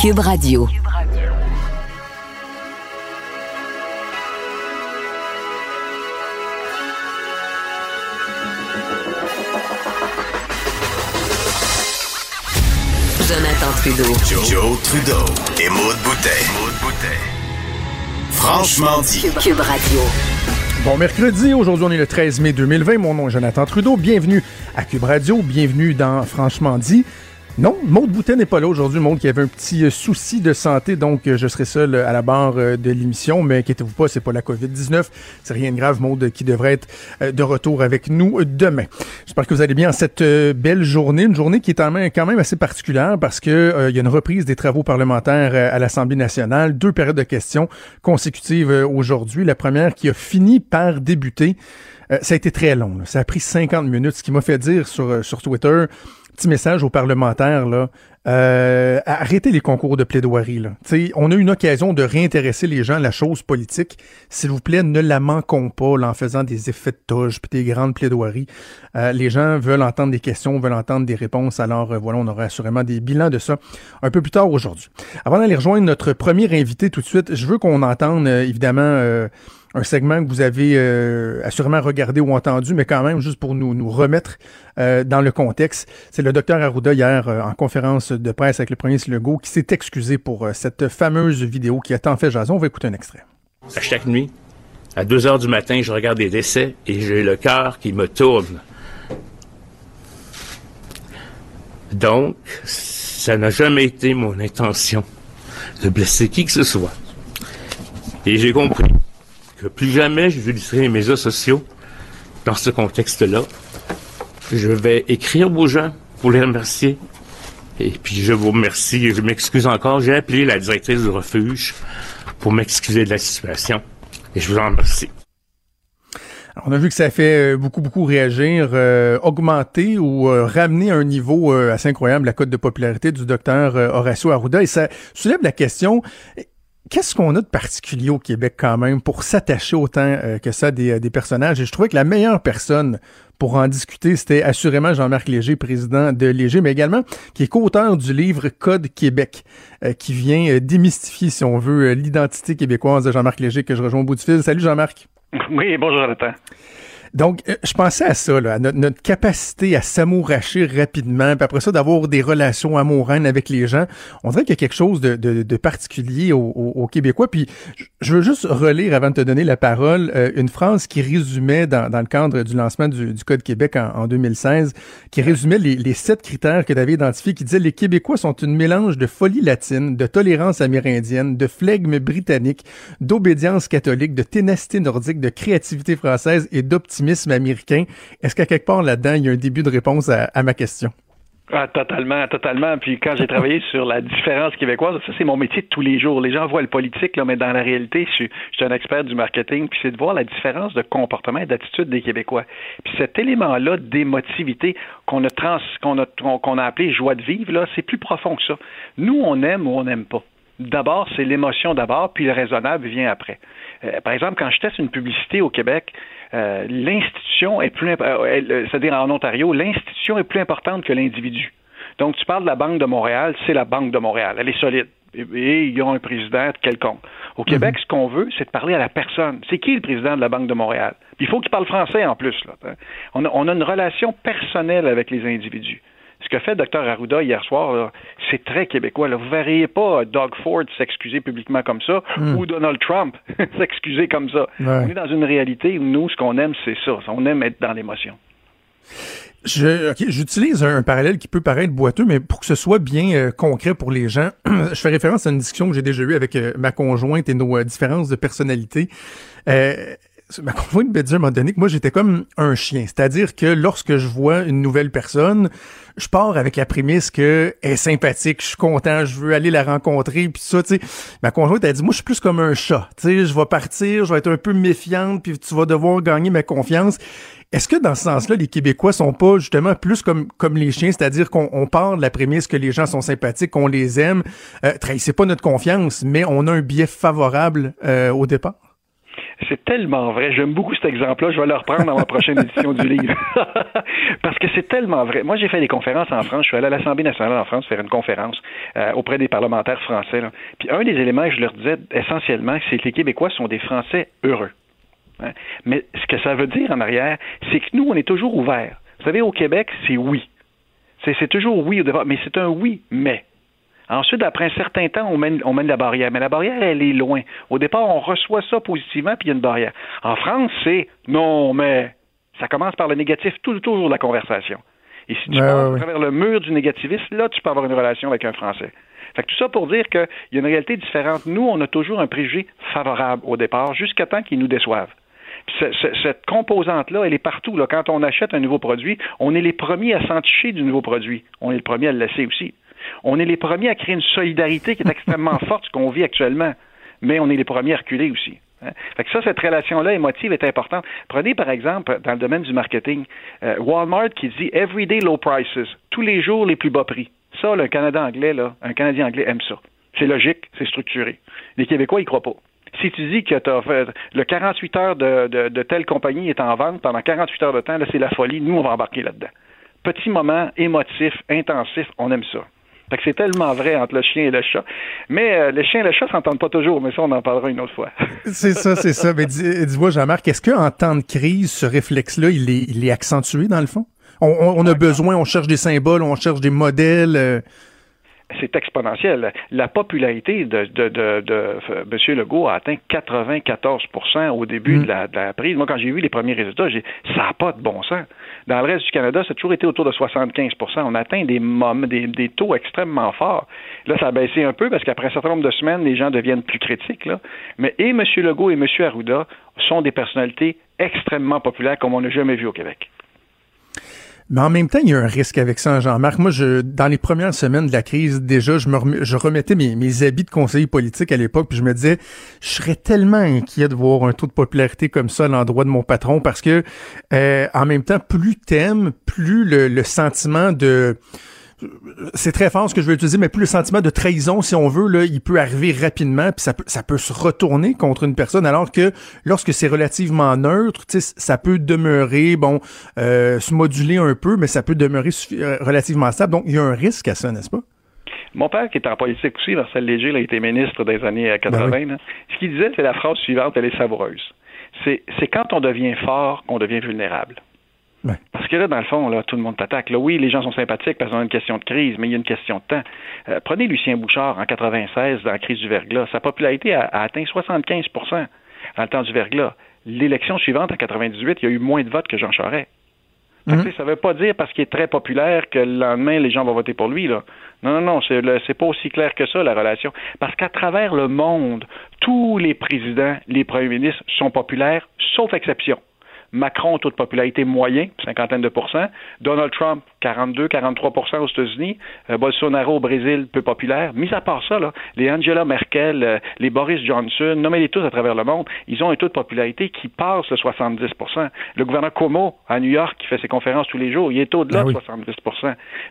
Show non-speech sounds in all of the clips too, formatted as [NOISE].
Cube Radio. Jonathan Trudeau. Joe, Trudeau et Maude Boutet. Franchement dit. Cube Radio. Bon mercredi, aujourd'hui on est le 13 mai 2020, mon nom est Jonathan Trudeau, bienvenue à Cube Radio, bienvenue dans Franchement dit. Non, Maude Boutet n'est pas là aujourd'hui. Maude qui avait un petit euh, souci de santé, donc euh, je serai seul euh, à la barre de l'émission. Mais inquiétez-vous pas, c'est pas la COVID-19. C'est rien de grave. Maude qui devrait être de retour avec nous demain. J'espère que vous allez bien en cette belle journée. Une journée qui est quand même assez particulière parce que il y a une reprise des travaux parlementaires à l'Assemblée nationale. Deux périodes de questions consécutives aujourd'hui. La première qui a fini par débuter. ça a été très long. Ça a pris 50 minutes, ce qui m'a fait dire sur Twitter petit message aux parlementaires, là. Euh, arrêtez les concours de plaidoirie. Là. on a une occasion de réintéresser les gens à la chose politique. S'il vous plaît, ne la manquons pas en faisant des effets de touche puis des grandes plaidoiries. Euh, les gens veulent entendre des questions, veulent entendre des réponses. Alors euh, voilà, on aura assurément des bilans de ça un peu plus tard aujourd'hui. Avant d'aller rejoindre notre premier invité tout de suite, je veux qu'on entende évidemment un segment que vous avez euh, assurément regardé ou entendu, mais quand même, juste pour nous, remettre euh, dans le contexte, c'est le docteur Arruda hier euh, en conférence de presse avec le premier Legault qui s'est excusé pour cette fameuse vidéo qui a tant fait jason. On va écouter un extrait. À chaque nuit, à 2 heures du matin, je regarde des décès et j'ai le cœur qui me tourne. Donc, ça n'a jamais été mon intention de blesser qui que ce soit. Et j'ai compris plus jamais je j'utiliserai les médias sociaux dans ce contexte-là. Je vais écrire aux gens pour les remercier. Et puis je vous remercie et je m'excuse encore. J'ai appelé la directrice du refuge pour m'excuser de la situation. Et je vous en remercie. On a vu que ça fait euh, beaucoup, beaucoup réagir, euh, augmenter ou euh, ramener à un niveau assez incroyable la cote de popularité du docteur Horacio Arruda. Et ça soulève la question, Qu'est-ce qu'on a de particulier au Québec quand même pour s'attacher autant euh, que ça des, des, personnages? Et je trouvais que la meilleure personne pour en discuter, c'était assurément Jean-Marc Léger, président de Léger, mais également qui est co-auteur du livre Code Québec, euh, qui vient euh, démystifier, si on veut, l'identité québécoise de Jean-Marc Léger, que je rejoins au bout du fil. Salut Jean-Marc. Oui, bonjour Jonathan. Donc, euh, je pensais à ça, là, à notre, capacité à s'amouracher rapidement, puis après ça, d'avoir des relations amoureuses avec les gens. On dirait qu'il y a quelque chose de, de, particulier aux, Québécois. Puis, je veux juste relire, avant de te donner la parole, euh, une phrase qui résumait, dans, dans le cadre du lancement du, du Code Québec en, en 2016, qui résumait les, les sept critères que tu avais identifiés, qui disait « Les Québécois sont une mélange de folie latine, de tolérance amérindienne, de flegme britannique, d'obédience catholique, de ténacité nordique, de créativité française et d'optimisme américain. Est-ce qu'à quelque part là-dedans, il y a un début de réponse à, ma question? Ah, totalement, totalement. Puis quand j'ai travaillé [LAUGHS] sur la différence québécoise, ça c'est mon métier de tous les jours. Les gens voient le politique, là, mais dans la réalité, je suis, un expert du marketing, puis c'est de voir la différence de comportement et d'attitude des Québécois. Puis cet élément-là d'émotivité qu'on a, trans, qu'on a, qu'on a appelé joie de vivre, là, c'est plus profond que ça. Nous, on aime ou on n'aime pas. D'abord, c'est l'émotion d'abord, puis le raisonnable vient après. Euh, par exemple, quand je teste une publicité au Québec, euh, l'institution est plus, euh, c'est-à-dire en Ontario, l'institution est plus importante que l'individu. Donc, tu parles de la Banque de Montréal, c'est la Banque de Montréal. Elle est solide. Et, ils ont un président quelconque. Au Québec, mhm. ce qu'on veut, c'est de parler à la personne. C'est qui le président de la Banque de Montréal? il faut qu'il parle français en plus. Là. On, a, on a une relation personnelle avec les individus ce que fait Dr Arruda hier soir, c'est très québécois. Vous ne verriez pas Doug Ford s'excuser publiquement comme ça hmm. ou Donald Trump [LAUGHS] s'excuser comme ça. On est dans une réalité où nous, ce qu'on aime, c'est ça. On aime être dans l'émotion. j'utilise un parallèle qui peut paraître boiteux, mais pour que ce soit bien euh, concret pour les gens, [CLEARS THROAT] je fais référence à une discussion que j'ai déjà eue avec euh, ma conjointe et nos euh, différences de personnalité ma conjointe me dit à un moment donné que moi, j'étais comme un chien. C'est-à-dire que lorsque je vois une nouvelle personne, je pars avec la prémisse qu'elle est sympathique, je suis content, je veux aller la rencontrer, puis ça, tu sais. Ma conjointe, elle dit, moi, je suis plus comme un chat. Tu sais, je vais partir, je vais être un peu méfiante, puis tu vas devoir gagner ma confiance. Est-ce que dans ce sens-là, les Québécois sont pas justement plus comme, comme les chiens, c'est-à-dire qu'on part de la prémisse que les gens sont sympathiques, qu'on les aime, euh, trahissez pas notre confiance, mais on a un biais favorable euh, au départ? C'est tellement vrai. J'aime beaucoup cet exemple-là. Je vais le reprendre dans ma prochaine [LAUGHS] édition du livre. [LAUGHS] Parce que c'est tellement vrai. Moi, j'ai fait des conférences en France. Je suis allé à l'Assemblée nationale en France faire une conférence euh, auprès des parlementaires français. Puis un des éléments que je leur disais essentiellement, c'est que les Québécois sont des Français heureux. Hein. Mais ce que ça veut dire en arrière, c'est que nous, on est toujours ouverts. Vous savez, au Québec, c'est oui. C'est toujours oui au départ, mais c'est un oui, mais. Ensuite, après un certain temps, on mène, on mène la barrière. Mais la barrière, elle est loin. Au départ, on reçoit ça positivement, puis il y a une barrière. En France, c'est non, mais ça commence par le négatif tout, toujours la conversation. Et si tu passes à travers le mur du négativisme, là, tu peux avoir une relation avec un Français. Fait que tout ça pour dire qu'il y a une réalité différente. Nous, on a toujours un préjugé favorable au départ, jusqu'à temps qu'ils nous déçoivent cette composante-là, elle est partout. Là. Quand on achète un nouveau produit, on est les premiers à s'enticher du nouveau produit. On est les premiers à le laisser aussi. On est les premiers à créer une solidarité qui est extrêmement [LAUGHS] forte, ce qu'on vit actuellement. Mais on est les premiers à reculer aussi. Hein. Fait que ça, cette relation-là émotive est importante. Prenez par exemple, dans le domaine du marketing, euh, Walmart qui dit Everyday low prices, tous les jours les plus bas prix. Ça, le Canada anglais, là, un Canadien anglais aime ça. C'est logique, c'est structuré. Les Québécois, ils croient pas. Si tu dis que as fait, le 48 heures de, de, telle compagnie est en vente pendant 48 heures de temps, là, c'est la folie. Nous, on va embarquer là-dedans. Petit moment émotif, intensif, on aime ça. Fait que c'est tellement vrai entre le chien et le chat. Mais euh, le chien et le chat s'entendent pas toujours, mais ça, on en parlera une autre fois. [LAUGHS] c'est ça, c'est ça. Mais dis-moi, Jean-Marc, est-ce qu'en temps de crise, ce réflexe-là, il est, il est accentué dans le fond? On, a besoin, on cherche des symboles, on cherche des modèles. Euh, c'est exponentiel. La popularité de, de, de, de, M. Legault a atteint 94% au début mm. de, la, de, la, prise. Moi, quand j'ai vu les premiers résultats, j'ai ça n'a pas de bon sens. Dans le reste du Canada, ça a toujours été autour de 75% On atteint des, des, des taux extrêmement forts. Là, ça a baissé un peu parce qu'après un certain nombre de semaines, les gens deviennent plus critiques. Là. Mais et M. Legault et M. Arruda sont des personnalités extrêmement populaires comme on n'a jamais vu au Québec. Mais en même temps, il y a un risque avec ça, Jean-Marc. Moi, je, dans les premières semaines de la crise, déjà, je me je remettais mes, mes habits de conseiller politique à l'époque, puis je me disais, je serais tellement inquiet de voir un taux de popularité comme ça à l'endroit de mon patron, parce que euh, en même temps, plus t'aimes, plus le, le sentiment de c'est très fort ce que je veux utiliser, mais plus le sentiment de trahison, si on veut, là, il peut arriver rapidement, puis ça peut, ça peut se retourner contre une personne, alors que lorsque c'est relativement neutre, ça peut demeurer, bon, euh, se moduler un peu, mais ça peut demeurer euh, relativement stable. Donc, il y a un risque à ça, n'est-ce pas? Mon père, qui est en politique aussi, Marcel Léger, il a été ministre des années 80, euh, ben ce qu'il disait, c'est la phrase suivante, elle est savoureuse. C'est quand on devient fort qu'on devient vulnérable. Parce que là, dans le fond, là, tout le monde t'attaque. Là, oui, les gens sont sympathiques parce qu'on a une question de crise, mais il y a une question de temps. Euh, prenez Lucien Bouchard en 96 dans la crise du verglas. Sa popularité a, atteint 75% dans le temps du verglas. L'élection suivante, en 98, il y a eu moins de votes que Jean Charest. Mhm. Ça ne veut pas dire parce qu'il est très populaire que le lendemain, les gens vont voter pour lui. Là. Non, non, non, c'est, c'est pas aussi clair que ça, la relation. Parce qu'à travers le monde, tous les présidents, les premiers ministres sont populaires, sauf exception. Macron, taux de popularité moyen, cinquantaine de pourcents. Donald Trump, 42, 43% aux États-Unis. Euh, Bolsonaro au Brésil, peu populaire. Mis à part ça, là, les Angela Merkel, euh, les Boris Johnson, nommez-les tous à travers le monde, ils ont un taux de popularité qui passe le 70% Le gouverneur Como, à New York, qui fait ses conférences tous les jours, il est au-delà de 70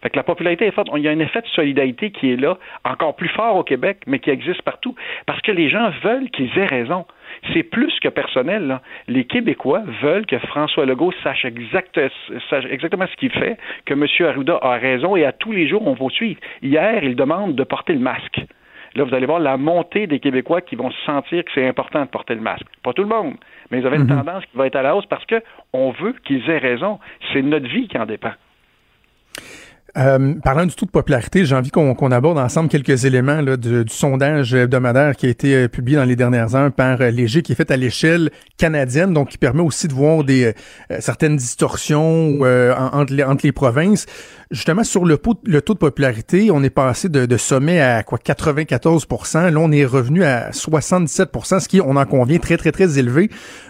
Fait que la popularité est forte. Il y a un effet de solidarité qui est là, encore plus fort au Québec, mais qui existe partout. Parce que les gens veulent qu'ils aient raison c'est plus que personnel. Les Québécois veulent que François Legault sache, exactement ce qu'il fait, que M. Arruda a raison et à tous les jours, on va suivre. Hier, il demande de porter le masque. Là, vous allez voir la montée des Québécois qui vont se sentir que c'est important de porter le masque. Pas tout le monde, mais ils avaient une mhm. tendance qui va être à la hausse parce qu'on veut qu'ils aient raison. C'est notre vie qui en dépend. Euh, parlant du taux de popularité, j'ai envie qu'on aborde ensemble quelques éléments là, du, sondage hebdomadaire qui a été euh, publié dans les dernières heures par euh, Léger, qui est fait à l'échelle canadienne, donc qui permet aussi de voir des certaines distorsions entre, les, entre les provinces. Justement, sur le, le taux de popularité, on est passé de, de sommet à quoi 94% Là, on est revenu à 77% ce qui, on en convient, très, très, très élevé.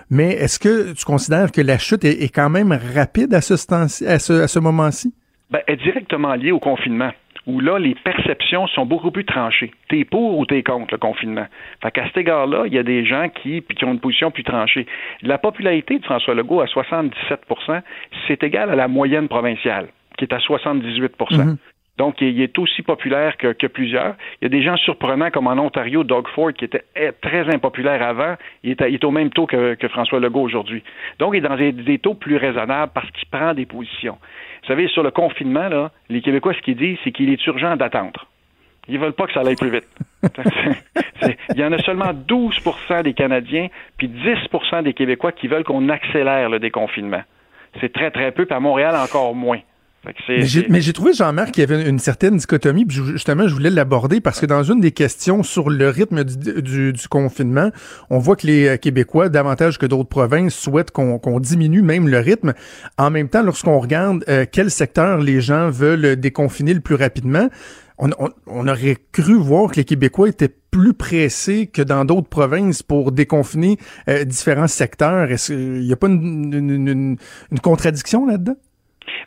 Mais est-ce que tu considères que la chute est, est quand même rapide à ce, à ce, à ce moment-ci? Ben, est directement lié au confinement où là, les perceptions sont beaucoup plus tranchées. T'es pour ou t'es contre le confinement. Fait qu'à cet égard-là, il y a des gens qui, qui ont une position plus tranchée. La popularité de François Legault à 77% c'est égal à la moyenne provinciale, qui est à 78% donc, il est aussi populaire que, plusieurs. Il y a des gens surprenants, comme en Ontario, Doug Ford, qui était très impopulaire avant. Il est, au même taux que, François Legault aujourd'hui. Donc, il est dans des, taux plus raisonnables parce qu'il prend des positions. Vous savez, sur le confinement, là, les Québécois, ce qu'ils disent, c'est qu'il est urgent d'attendre. Ils veulent pas que ça aille plus vite. [LAUGHS] [LAUGHS] il y en a seulement 12% des Canadiens, puis 10% des Québécois qui veulent qu'on accélère le déconfinement. C'est très, très peu, puis à Montréal, encore moins. Mais j'ai trouvé, Jean-Marc, qu'il y avait une certaine dichotomie, puis justement, je voulais l'aborder parce que dans une des questions sur le rythme du, confinement, on voit que les euh, Québécois, davantage que d'autres provinces, souhaitent qu'on diminue même le rythme. En même temps, lorsqu'on regarde euh, quel secteur les gens veulent déconfiner le plus rapidement, on, aurait cru voir que les Québécois étaient plus pressés que dans d'autres provinces pour déconfiner euh, différents secteurs. Est-ce qu'il n'y a pas une contradiction là-dedans?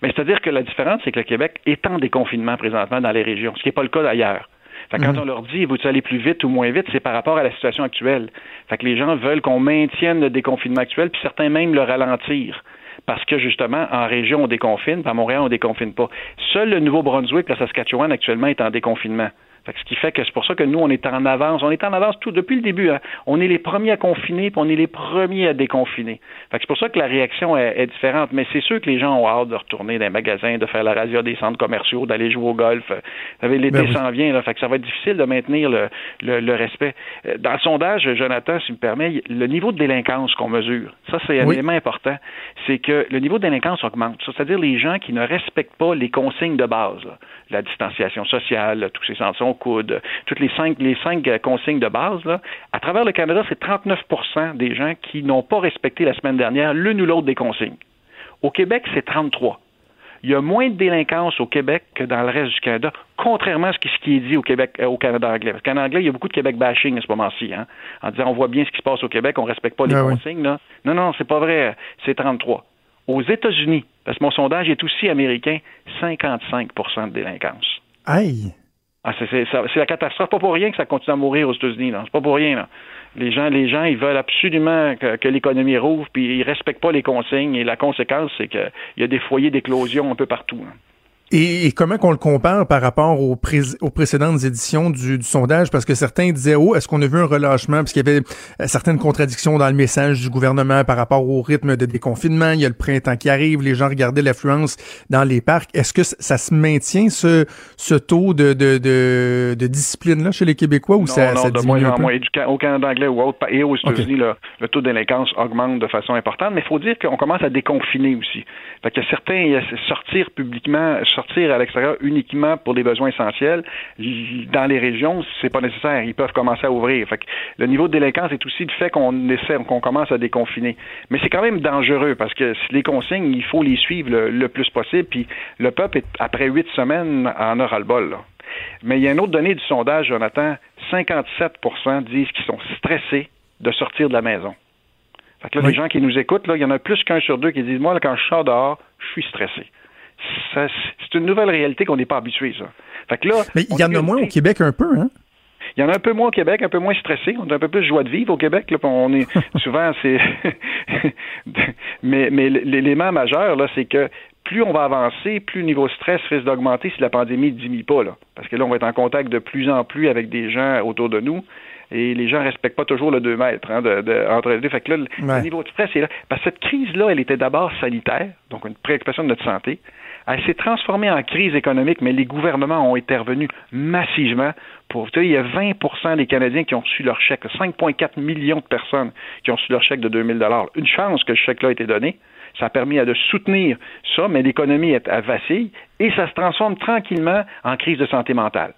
Mais c'est-à-dire que la différence, c'est que le Québec est en déconfinement présentement dans les régions, ce qui n'est pas le cas d'ailleurs. Fait quand mhm. on leur dit, vous aller plus vite ou moins vite, c'est par rapport à la situation actuelle. Fait que les gens veulent qu'on maintienne le déconfinement actuel, puis certains même le ralentir. Parce que justement, en région, on déconfine, puis à Montréal, on déconfine pas. Seul le Nouveau-Brunswick, la Saskatchewan, actuellement, est en déconfinement ce qui fait que c'est pour ça que nous, on est en avance. On est en avance tout depuis le début. Hein. On est les premiers à confiner, puis on est les premiers à déconfiner. c'est pour ça que la réaction est, différente. Mais c'est sûr que les gens ont hâte de retourner dans les magasins, de faire la razzia des centres commerciaux, d'aller jouer au golf. Vous savez, l'été ben s'en vient. Là, fait que ça va être difficile de maintenir le, le, respect. Euh, dans le sondage, Jonathan, si me permet, le niveau de délinquance qu'on mesure, ça c'est un élément important, c'est que le niveau de délinquance augmente. C'est-à-dire les gens qui ne respectent pas les consignes de base, la distanciation sociale, tous ces coude, toutes les cinq, les cinq euh, consignes de base, là, à travers le Canada, c'est 39% des gens qui n'ont pas respecté la semaine dernière l'une ou l'autre des consignes. Au Québec, c'est 33. Il y a moins de délinquance au Québec que dans le reste du Canada, contrairement à ce qui est dit au Québec, euh, au Canada anglais. Parce qu'en anglais, il y a beaucoup de Québec bashing à ce moment-ci, hein, en disant on voit bien ce qui se passe au Québec, on respecte pas les ah consignes. Là. Non, non, c'est pas vrai. C'est 33. Aux États-Unis, parce que mon sondage est aussi américain, 55% de délinquance. Aïe! Ah, c'est la catastrophe. Pas pour rien que ça continue à mourir aux États-Unis. C'est pas pour rien. Là. Les gens, les gens, ils veulent absolument que, l'économie rouvre, puis ils respectent pas les consignes. Et la conséquence, c'est qu'il y a des foyers d'éclosion un peu partout. Et, comment qu'on le compare par rapport aux, aux précédentes éditions du, sondage? Parce que certains disaient, oh, est-ce qu'on a vu un relâchement? Parce qu'il y avait euh, certaines contradictions dans le message du gouvernement par rapport au rythme de déconfinement. Il y a le printemps qui arrive, les gens regardaient l'affluence dans les parcs. Est-ce que ça se maintient, ce, ce taux de, de, de, de discipline-là chez les Québécois, ou ça, ça diminue moins en moins. Au Canada anglais ou autre, et aux États-Unis, le, taux de délinquance augmente de façon importante, mais il faut dire qu'on commence à déconfiner aussi. Fait que certains sortir publiquement, sortir à l'extérieur uniquement pour des besoins essentiels, dans les régions, c'est pas nécessaire. Ils peuvent commencer à ouvrir. Fait que le niveau de délinquance est aussi le fait qu'on essaie, qu'on commence à déconfiner. Mais c'est quand même dangereux parce que les consignes, il faut les suivre le, plus possible. Puis le peuple, après huit semaines, en aura le bol. Mais il y a une autre donnée du sondage, Jonathan. 57% disent qu'ils sont stressés de sortir de la maison. Fait que là, les gens qui nous écoutent, là, il y en a plus qu'un sur deux qui disent Moi, quand je sors dehors, je suis stressé. C'est une nouvelle réalité qu'on n'est pas habitué, ça. Fait que là, Mais il y en a moins au Québec un peu, hein? Il y en a un peu moins au Québec, un peu moins stressé. On a un peu plus de joie de vivre au Québec. Là, on est [LAUGHS] souvent, c'est. [LAUGHS] mais mais l'élément majeur là, c'est que plus on va avancer, plus le niveau de stress risque d'augmenter si la pandémie ne diminue pas. Là. Parce que là, on va être en contact de plus en plus avec des gens autour de nous et les gens ne respectent pas toujours le 2 mètres hein, de, entre les deux. Fait que là, le, niveau de stress est là. Parce que cette crise-là, elle était d'abord sanitaire, donc une préoccupation de notre santé. Elle s'est transformée en crise économique, mais les gouvernements ont intervenu massivement pour. Tu sais, il y a 20 des Canadiens qui ont reçu leur chèque, 5,4 millions de personnes qui ont reçu leur chèque de 2000 Une chance que ce chèque-là ait été donné. Ça a permis de soutenir ça, mais l'économie est à vacille et ça se transforme tranquillement en crise de santé mentale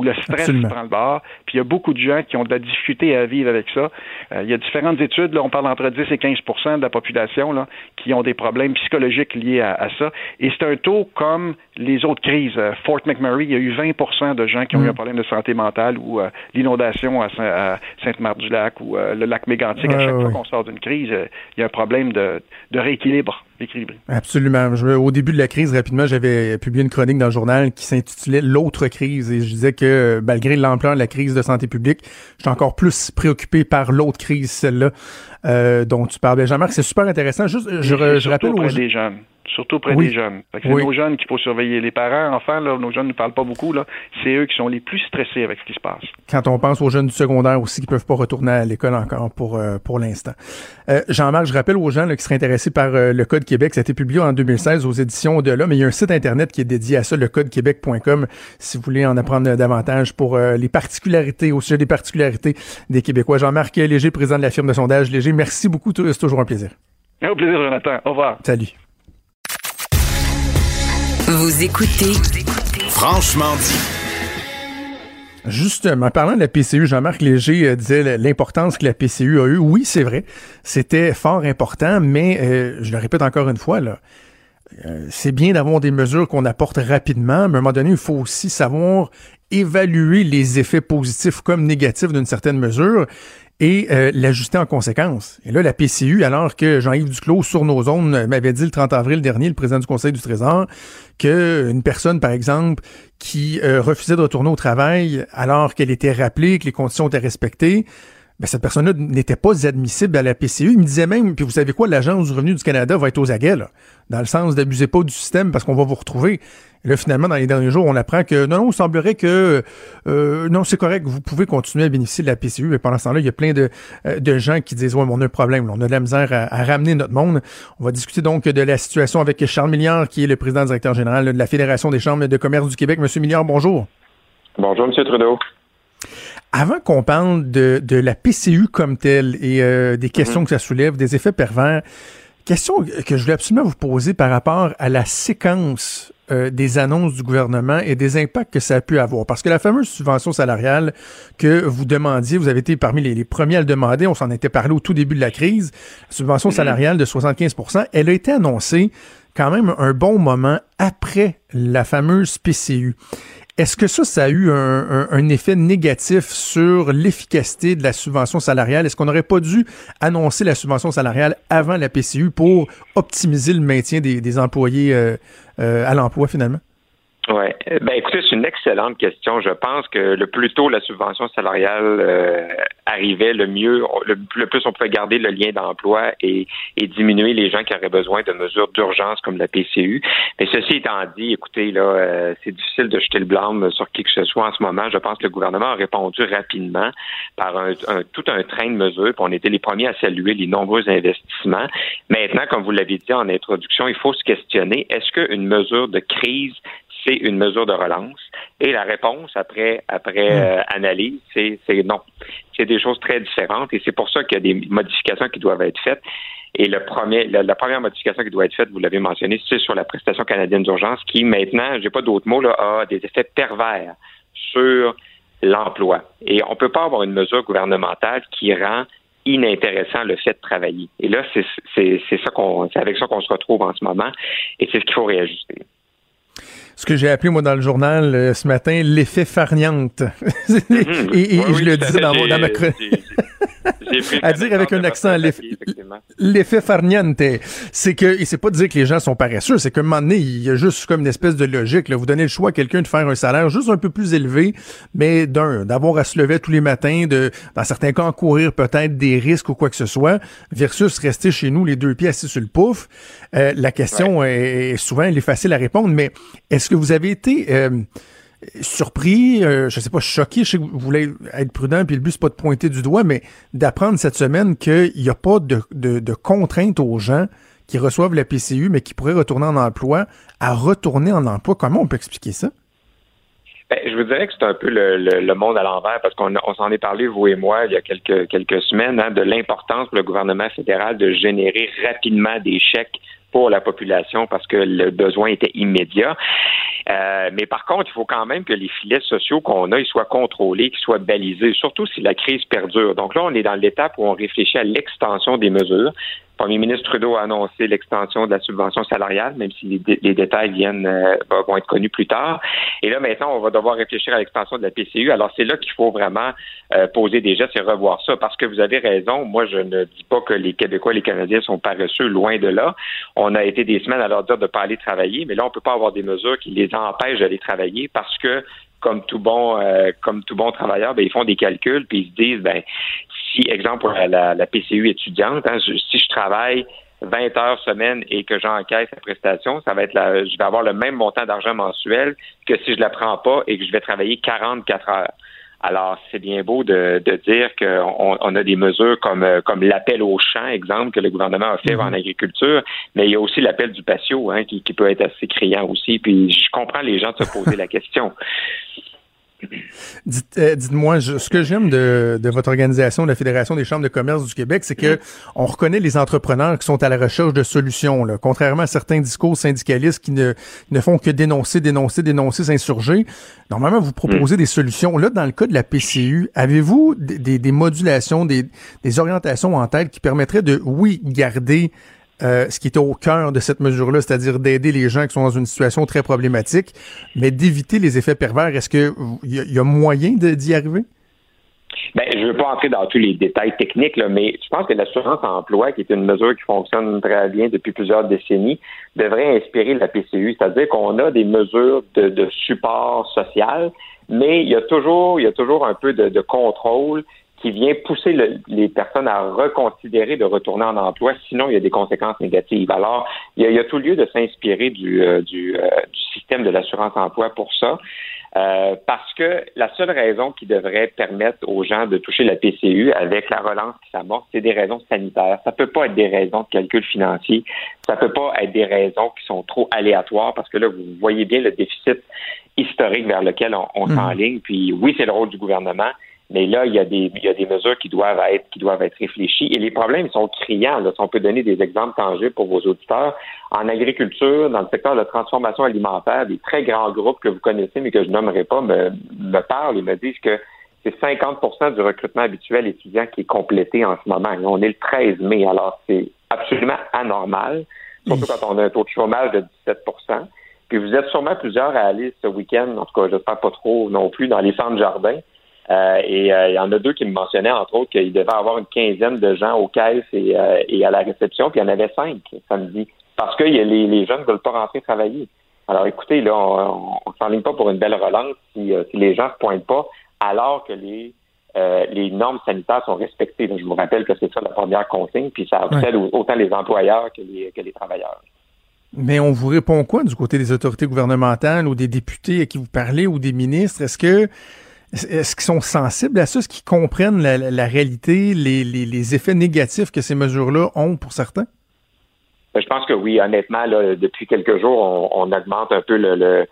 où le stress prend le bord. Puis il y a beaucoup de gens qui ont de la difficulté à vivre avec ça. Euh, il y a différentes études, là, on parle entre 10 et 15% de la population là, qui ont des problèmes psychologiques liés à, ça. Et c'est un taux comme les autres crises. Euh, Fort McMurray, il y a eu 20% de gens qui ont eu un mm. problème de santé mentale ou euh, l'inondation à, Sainte-Marthe-du-Lac ou le lac Mégantic. à chaque fois qu'on sort d'une crise, il y a un problème de, de rééquilibre. Absolument. au début de la crise, rapidement, j'avais publié une chronique dans le journal qui s'intitulait L'autre crise et je disais que malgré l'ampleur de la crise de santé publique, je suis encore plus préoccupé par l'autre crise, celle-là, euh, dont tu parlais. Jean-Marc, c'est super intéressant. Juste, je, je rappelle aux jeunes surtout près des jeunes. C'est nos jeunes qu'il faut surveiller. Les parents, enfin, là, nos jeunes ne parlent pas beaucoup. Là. C'est eux qui sont les plus stressés avec ce qui se passe. Quand on pense aux jeunes du secondaire aussi qui peuvent pas retourner à l'école encore pour, euh, pour l'instant. Euh, Jean-Marc, je rappelle aux gens qui seraient intéressés par euh, le Code Québec. Ça a été publié en 2016 aux éditions de là, mais il y a un site Internet qui est dédié à ça, le codequebec.com, si vous voulez en apprendre davantage pour les particularités, au sujet des particularités des Québécois. Jean-Marc Léger, président de la firme de sondage Léger, merci beaucoup. C'est toujours un plaisir. Au plaisir, Jonathan. Au revoir. Salut. Vous écoutez Franchement dit. Justement, parlant de la PCU, Jean-Marc Léger euh, disait l'importance que la PCU a eue. Oui, c'est vrai, c'était fort important, mais euh, je le répète encore une fois, là, euh, c'est bien d'avoir des mesures qu'on apporte rapidement, mais à un moment donné, il faut aussi savoir évaluer les effets positifs comme négatifs d'une certaine mesure et euh, l'ajuster en conséquence. Et là, la PCU, alors que Jean-Yves Duclos, sur nos zones, m'avait dit le 30 avril dernier, le président du Conseil du Trésor, qu'une personne, par exemple, qui euh, refusait de retourner au travail alors qu'elle était rappelée, que les conditions étaient respectées, ben, cette personne-là n'était pas admissible à la PCU. Il me disait même, puis vous savez quoi, l'Agence du revenu du Canada va être aux aguets, dans le sens d'abusez pas du système parce qu'on va vous retrouver. Là, finalement, dans les derniers jours, on apprend que non, non, il semblerait que euh, non, c'est correct, vous pouvez continuer à bénéficier de la PCU, mais pendant ce temps-là, il y a plein de, euh, de gens qui disent Ouais, mais on a un problème, on a de la misère à, ramener notre monde. On va discuter donc de la situation avec Charles Milliard, qui est le président directeur général de la Fédération des chambres de commerce du Québec. Monsieur Milliard, bonjour. Bonjour, Monsieur Trudeau. Avant qu'on parle de, de, la PCU comme telle et euh, des questions mhm. que ça soulève, des effets pervers, question que je voulais absolument vous poser par rapport à la séquence euh, des annonces du gouvernement et des impacts que ça a pu avoir. Parce que la fameuse subvention salariale que vous demandiez, vous avez été parmi les, premiers à le demander, on s'en était parlé au tout début de la crise, la subvention mhm. salariale de 75 elle a été annoncée quand même un bon moment après la fameuse PCU. Est-ce que ça, ça a eu un, effet négatif sur l'efficacité de la subvention salariale? Est-ce qu'on n'aurait pas dû annoncer la subvention salariale avant la PCU pour optimiser le maintien des, employés euh, euh, à l'emploi finalement? Oui. Ben écoutez, c'est une excellente question. Je pense que le plus tôt la subvention salariale euh, arrivait, le mieux, le, plus on pouvait garder le lien d'emploi et, diminuer les gens qui auraient besoin de mesures d'urgence comme la PCU. Mais ceci étant dit, écoutez, là, euh, c'est difficile de jeter le blâme sur qui que ce soit en ce moment. Je pense que le gouvernement a répondu rapidement par un, tout un train de mesures. Puis on était les premiers à saluer les nombreux investissements. Maintenant, comme vous l'avez dit en introduction, il faut se questionner est-ce qu'une mesure de crise c'est une mesure de relance. Et la réponse après après hmm. euh, analyse, c'est non. C'est des choses très différentes et c'est pour ça qu'il y a des modifications qui doivent être faites. Et le premier, la, première modification qui doit être faite, vous l'avez mentionné, c'est sur la prestation canadienne d'urgence qui maintenant, j'ai pas d'autres mots, là, a des effets pervers sur l'emploi. Et on peut pas avoir une mesure gouvernementale qui rend inintéressant le fait de travailler. Et là, c'est ça qu'on, c'est avec ça qu'on se retrouve en ce moment, et c'est ce qu'il faut réajuster ce que j'ai appelé, moi, dans le journal euh, ce matin, l'effet farniente. [LAUGHS] Mhm. et, je le disais dans, dans ma chronique. [LAUGHS] à dire avec un accent, l'effet farniente, c'est que, et c'est pas de dire que les gens sont paresseux, c'est qu'à un moment donné, il y a juste comme une espèce de logique. Là. Vous donnez le choix à quelqu'un de faire un salaire juste un peu plus élevé, mais d'un, d'avoir à se lever tous les matins, de, dans certains cas, courir peut-être des risques ou quoi que ce soit, versus rester chez nous les deux pieds assis sur le pouf. Euh, la question est, souvent, elle est facile à répondre, mais est-ce que vous avez été... Euh, surpris, euh, je sais pas, choqué, je sais que vous voulez être prudent, puis le but c'est pas de pointer du doigt, mais d'apprendre cette semaine qu'il n'y a pas de, contraintes aux gens qui reçoivent la PCU, mais qui pourraient retourner en emploi, à retourner en emploi. Comment on peut expliquer ça? Ben, je vous dirais que c'est un peu le, monde à l'envers parce qu'on s'en est parlé, vous et moi, il y a quelques, quelques semaines, hein, de l'importance pour le gouvernement fédéral de générer rapidement des chèques pour la population parce que le besoin était immédiat. Euh, mais par contre, il faut quand même que les filets sociaux qu'on a, ils soient contrôlés, qu'ils soient balisés, surtout si la crise perdure. Donc là, on est dans l'étape où on réfléchit à l'extension des mesures premier ministre Trudeau a annoncé l'extension de la subvention salariale, même si les, détails viennent euh, vont être connus plus tard. Et là, maintenant, on va devoir réfléchir à l'extension de la PCU. Alors, c'est là qu'il faut vraiment euh, poser des gestes et revoir ça, parce que vous avez raison. Moi, je ne dis pas que les Québécois et les Canadiens sont paresseux, loin de là. On a été des semaines à leur dire de ne pas aller travailler, mais là, on ne peut pas avoir des mesures qui les empêchent d'aller travailler parce que comme tout bon euh, comme tout bon travailleur, ben, ils font des calculs puis ils se disent ben si exemple la, la, PCU étudiante, hein, si je travaille 20 heures semaine et que j'encaisse la prestation, ça va être la, je vais avoir le même montant d'argent mensuel que si je la prends pas et que je vais travailler 44 heures. Alors, c'est bien beau de, de dire qu'on on a des mesures comme, comme l'appel au champ, exemple, que le gouvernement a fait mm-hmm. en agriculture, mais il y a aussi l'appel du patio, hein, qui, qui peut être assez criant aussi. Puis je comprends les gens de se poser la question. [LAUGHS] Dites, euh, moi ce que j'aime de, de, votre organisation, la Fédération des chambres de commerce du Québec, c'est que on reconnaît les entrepreneurs qui sont à la recherche de solutions. Là. Contrairement à certains discours syndicalistes qui ne, ne font que dénoncer, dénoncer, dénoncer, s'insurger, normalement, vous proposez des solutions. Là, dans le cas de la PCU, avez-vous des, des modulations, des, des orientations en tête qui permettraient de, oui, garder euh, ce qui était au cœur de cette mesure-là, c'est-à-dire d'aider les gens qui sont dans une situation très problématique, mais d'éviter les effets pervers. Est-ce qu'il y, y, a moyen d'y arriver? Ben, je ne veux pas entrer dans tous les détails techniques, mais je pense que l'assurance emploi, qui est une mesure qui fonctionne très bien depuis plusieurs décennies, devrait inspirer la PCU. C'est-à-dire qu'on a des mesures de, support social, mais il y a toujours, il y a toujours un peu de contrôle qui vient pousser les personnes à reconsidérer de retourner en emploi, sinon il y a des conséquences négatives. Alors, il y a, tout lieu de s'inspirer du, euh, du, euh, du, système de l'assurance emploi pour ça. Euh, parce que la seule raison qui devrait permettre aux gens de toucher la PCU avec la relance qui s'amorce, c'est des raisons sanitaires. Ça peut pas être des raisons de calcul financier. Ça peut pas être des raisons qui sont trop aléatoires parce que là, vous voyez bien le déficit historique vers lequel on, on mmh. s'enligne. Puis oui, c'est le rôle du gouvernement, mais là, il y, a des, il y a des mesures qui doivent être qui doivent être réfléchies. Et les problèmes sont criants. Là, si on peut donner des exemples tangibles pour vos auditeurs. En agriculture, dans le secteur de la transformation alimentaire, des très grands groupes que vous connaissez, mais que je nommerai pas, me, me parlent et me disent que c'est 50% du recrutement habituel étudiant qui est complété en ce moment. on est le 13 mai, alors c'est absolument anormal, surtout quand on a un taux de chômage de 17% Puis vous êtes sûrement plusieurs à aller ce week-end, en tout cas, j'espère pas trop non plus, dans les centres jardins. Euh, et euh, il y en a deux qui me mentionnaient, entre autres, qu'il devait avoir une quinzaine de gens aux caisses et, euh, et à la réception, puis il y en avait cinq samedi. Parce que les, les jeunes ne veulent pas rentrer travailler. Alors écoutez, là, on ne s'enligne pas pour une belle relance si, si les gens ne se pointent pas, alors que les les normes sanitaires sont respectées. je vous rappelle que c'est ça la première consigne, puis ça obsède autant les employeurs que les, que les travailleurs. Mais on vous répond quoi du côté des autorités gouvernementales ou des députés à qui vous parlez ou des ministres? Est-ce que est-ce qu'ils sont sensibles à ça? Est-ce qu'ils comprennent la, réalité, les, effets négatifs que ces mesures-là ont pour certains? Ben, je pense que oui, honnêtement, depuis quelques jours, on, augmente un peu le,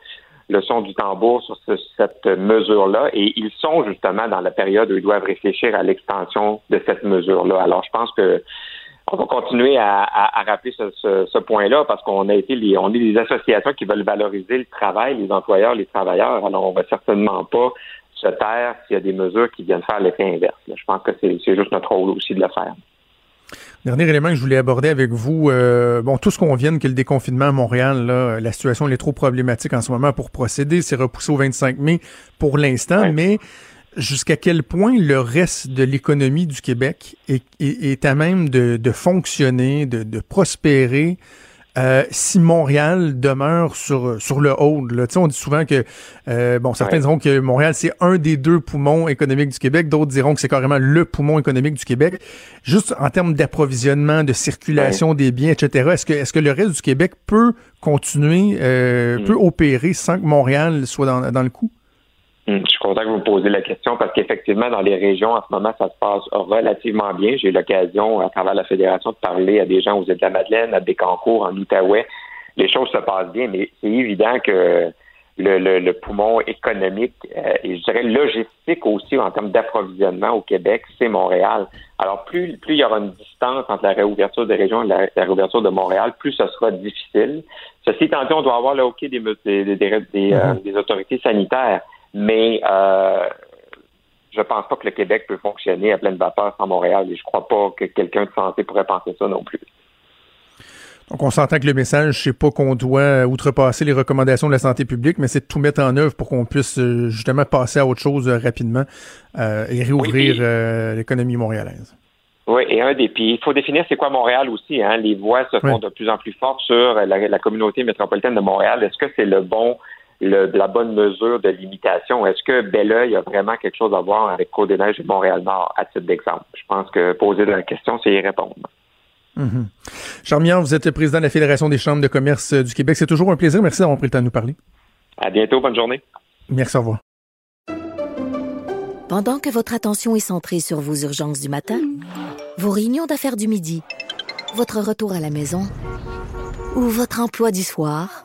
son du tambour sur cette mesure-là et ils sont justement dans la période où ils doivent réfléchir à l'extension de cette mesure-là. Alors, je pense que on va continuer à, rappeler ce, point-là parce qu'on a été les, on est des associations qui veulent valoriser le travail, les employeurs, les travailleurs. Alors, on va certainement pas se taire s'il y a des mesures qui viennent faire l'effet inverse. Je pense que c'est juste notre rôle aussi de le faire. Dernier élément que je voulais aborder avec vous, euh, bon, tout ce qu'on vient que le déconfinement à Montréal, là, la situation est trop problématique en ce moment pour procéder. C'est repoussé au 25 mai pour l'instant, mais jusqu'à quel point le reste de l'économie du Québec est, à même de, fonctionner, de prospérer euh, si Montréal demeure sur sur le hold, là, on dit souvent que euh, bon, certains diront que Montréal c'est un des deux poumons économiques du Québec, d'autres diront que c'est carrément le poumon économique du Québec. Juste en termes d'approvisionnement, de circulation des biens, etc. Est-ce que est-ce que le reste du Québec peut continuer, euh, mm. peut opérer sans que Montréal soit dans, dans le coup? Hmm, je suis content que vous me posiez la question parce qu'effectivement, dans les régions, en ce moment, ça se passe relativement bien. J'ai eu l'occasion, à travers la Fédération, de parler à des gens aux Îles-de-la-Madeleine, à Bécancour, en Outaouais. Les choses se passent bien, mais c'est évident que le, poumon économique euh, et je dirais logistique aussi en termes d'approvisionnement au Québec, c'est Montréal. Alors plus plus il y aura une distance entre la réouverture des régions et la, réouverture de Montréal, plus ce sera difficile. Ceci étant dit, on doit avoir le hockey des, des, des, mm-hmm. des autorités sanitaires, mais euh, je pense pas que le Québec peut fonctionner à pleine vapeur sans Montréal et je crois pas que quelqu'un de santé pourrait penser ça non plus. Donc, on s'entend que le message, c'est pas qu'on doit outrepasser les recommandations de la santé publique, mais c'est de tout mettre en œuvre pour qu'on puisse euh, justement passer à autre chose euh, rapidement euh, et réouvrir l'économie montréalaise. Oui, et un des puis il faut définir c'est quoi Montréal aussi. Hein? Les voix se font de plus en plus fortes sur la, communauté métropolitaine de Montréal. Est-ce que c'est le bon le, la bonne mesure de limitation. Est-ce que Belleuil a vraiment quelque chose à voir avec Côte-des-Neiges et Montréal-Nord, à titre d'exemple? Je pense que poser la question, c'est y répondre. Mm vous êtes président de la Fédération des chambres de commerce du Québec. C'est toujours un plaisir. Merci d'avoir pris le temps de nous parler. À bientôt. Bonne journée. Merci. Au revoir. Pendant que votre attention est centrée sur vos urgences du matin, vos réunions d'affaires du midi, votre retour à la maison ou votre emploi du soir,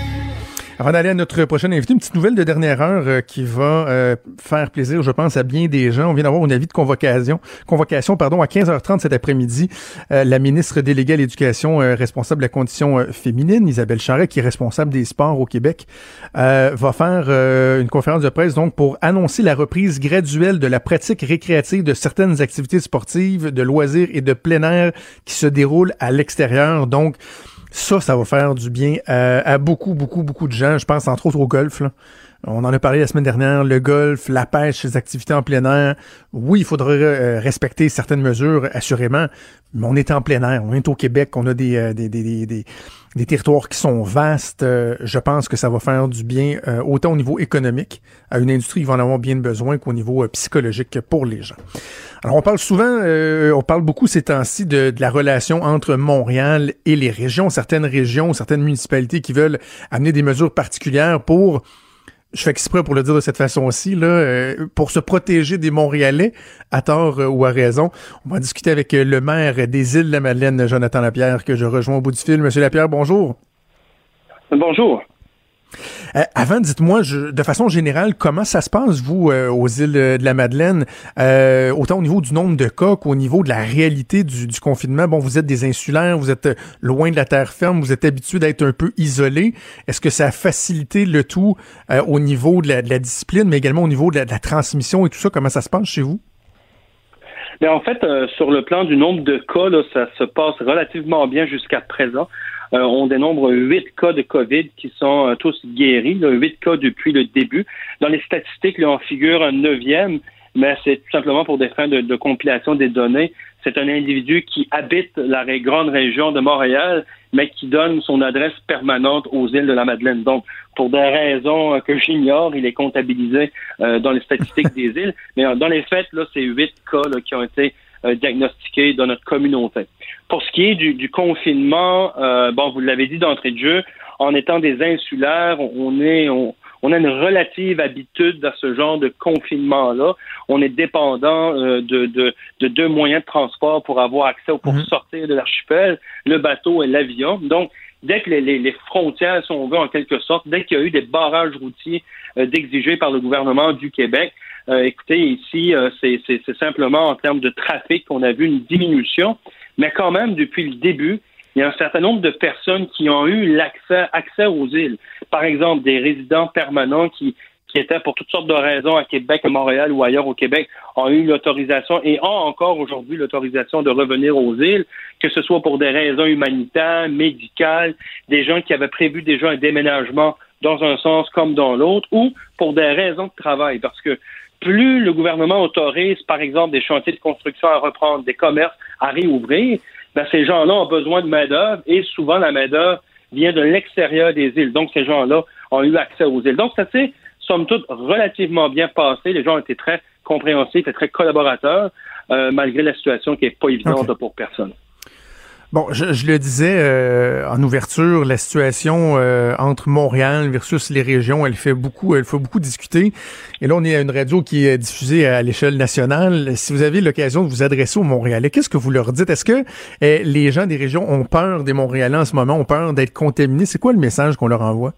Avant d'aller à notre prochaine invité, une petite nouvelle de dernière heure euh, qui va euh, faire plaisir, je pense, à bien des gens. On vient d'avoir un avis de convocation, convocation pardon, à 15h30 cet après-midi. Euh, la ministre déléguée à l'éducation responsable de la condition féminine, Isabelle Charret, qui est responsable des sports au Québec, va faire une conférence de presse donc pour annoncer la reprise graduelle de la pratique récréative de certaines activités sportives, de loisirs et de plein air qui se déroulent à l'extérieur. Donc, ça, ça va faire du bien à, beaucoup, beaucoup, beaucoup de gens. Je pense entre autres au golf. On en a parlé la semaine dernière, le golf, la pêche, les activités en plein air. Oui, il faudrait euh, respecter certaines mesures, assurément, mais on est en plein air. On est au Québec, on a des, euh, des, des, des, des territoires qui sont vastes. Euh, je pense que ça va faire du bien autant au niveau économique, à une industrie qui va en avoir bien besoin qu'au niveau psychologique pour les gens. Alors, on parle souvent, euh, on parle beaucoup ces temps-ci de, la relation entre Montréal et les régions, certaines régions, certaines municipalités qui veulent amener des mesures particulières pour je fais exprès pour le dire de cette façon-ci, là, euh, pour se protéger des Montréalais, à tort euh, ou à raison. On va discuter avec le maire des îles de la Madeleine, Jonathan Lapierre, que je rejoins au bout du fil. Monsieur Lapierre, bonjour. Bonjour. Euh, avant, dites-moi, de façon générale, comment ça se passe, vous, euh, aux îles de la Madeleine, euh, autant au niveau du nombre de cas qu'au niveau de la réalité du, confinement? Bon, vous êtes des insulaires, vous êtes loin de la terre ferme, vous êtes habitués d'être un peu isolés. Est-ce que ça a facilité le tout au niveau de la, discipline, mais également au niveau de la, transmission et tout ça? Comment ça se passe chez vous? Mais en fait, sur le plan du nombre de cas, ça se passe relativement bien jusqu'à présent. Euh, on dénombre huit cas de COVID qui sont euh, tous guéris, huit cas depuis le début. Dans les statistiques, là, on figure un neuvième, mais c'est tout simplement pour des fins de, compilation des données. C'est un individu qui habite la grande région de Montréal, mais qui donne son adresse permanente aux îles de la Madeleine. Donc, pour des raisons euh, que j'ignore, il est comptabilisé dans les statistiques des îles. Mais dans les faits, là, c'est huit cas qui ont été euh, diagnostiqués dans notre communauté. Pour ce qui est du, confinement, euh, bon, vous l'avez dit d'entrée de jeu, en étant des insulaires, on est on, a une relative habitude à ce genre de confinement-là. On est dépendant euh, de, de, de, deux moyens de transport pour avoir accès ou pour mhm. sortir de l'archipel, le bateau et l'avion. Donc, dès que les, les, frontières, sont on en quelque sorte, dès qu'il y a eu des barrages routiers d'exigés par le gouvernement du Québec, euh, écoutez, ici, euh, c'est simplement en termes de trafic qu'on a vu une diminution, mais quand même, depuis le début, il y a un certain nombre de personnes qui ont eu l'accès accès aux îles. Par exemple, des résidents permanents qui, qui étaient pour toutes sortes de raisons à Québec, à Montréal ou ailleurs au Québec, ont eu l'autorisation et ont encore aujourd'hui l'autorisation de revenir aux îles, que ce soit pour des raisons humanitaires, médicales, des gens qui avaient prévu déjà un déménagement dans un sens comme dans l'autre, ou pour des raisons de travail, parce que plus le gouvernement autorise, par exemple, des chantiers de construction à reprendre, des commerces à réouvrir, ben, ces gens-là ont besoin de main-d'œuvre et souvent la main-d'œuvre vient de l'extérieur des îles. Donc, ces gens-là ont eu accès aux îles. Donc, ça s'est, somme toute, relativement bien passé. Les gens ont été très compréhensifs et très collaborateurs, euh, malgré la situation qui n'est pas évidente pour personne. Bon, je, le disais euh, en ouverture, la situation euh, entre Montréal versus les régions, elle fait beaucoup, elle fait beaucoup discuter. Et là, on est à une radio qui est diffusée à l'échelle nationale. Si vous avez l'occasion de vous adresser aux Montréalais, qu'est-ce que vous leur dites? Est-ce que eh, les gens des régions ont peur des Montréalais en ce moment, ont peur d'être contaminés? C'est quoi le message qu'on leur envoie?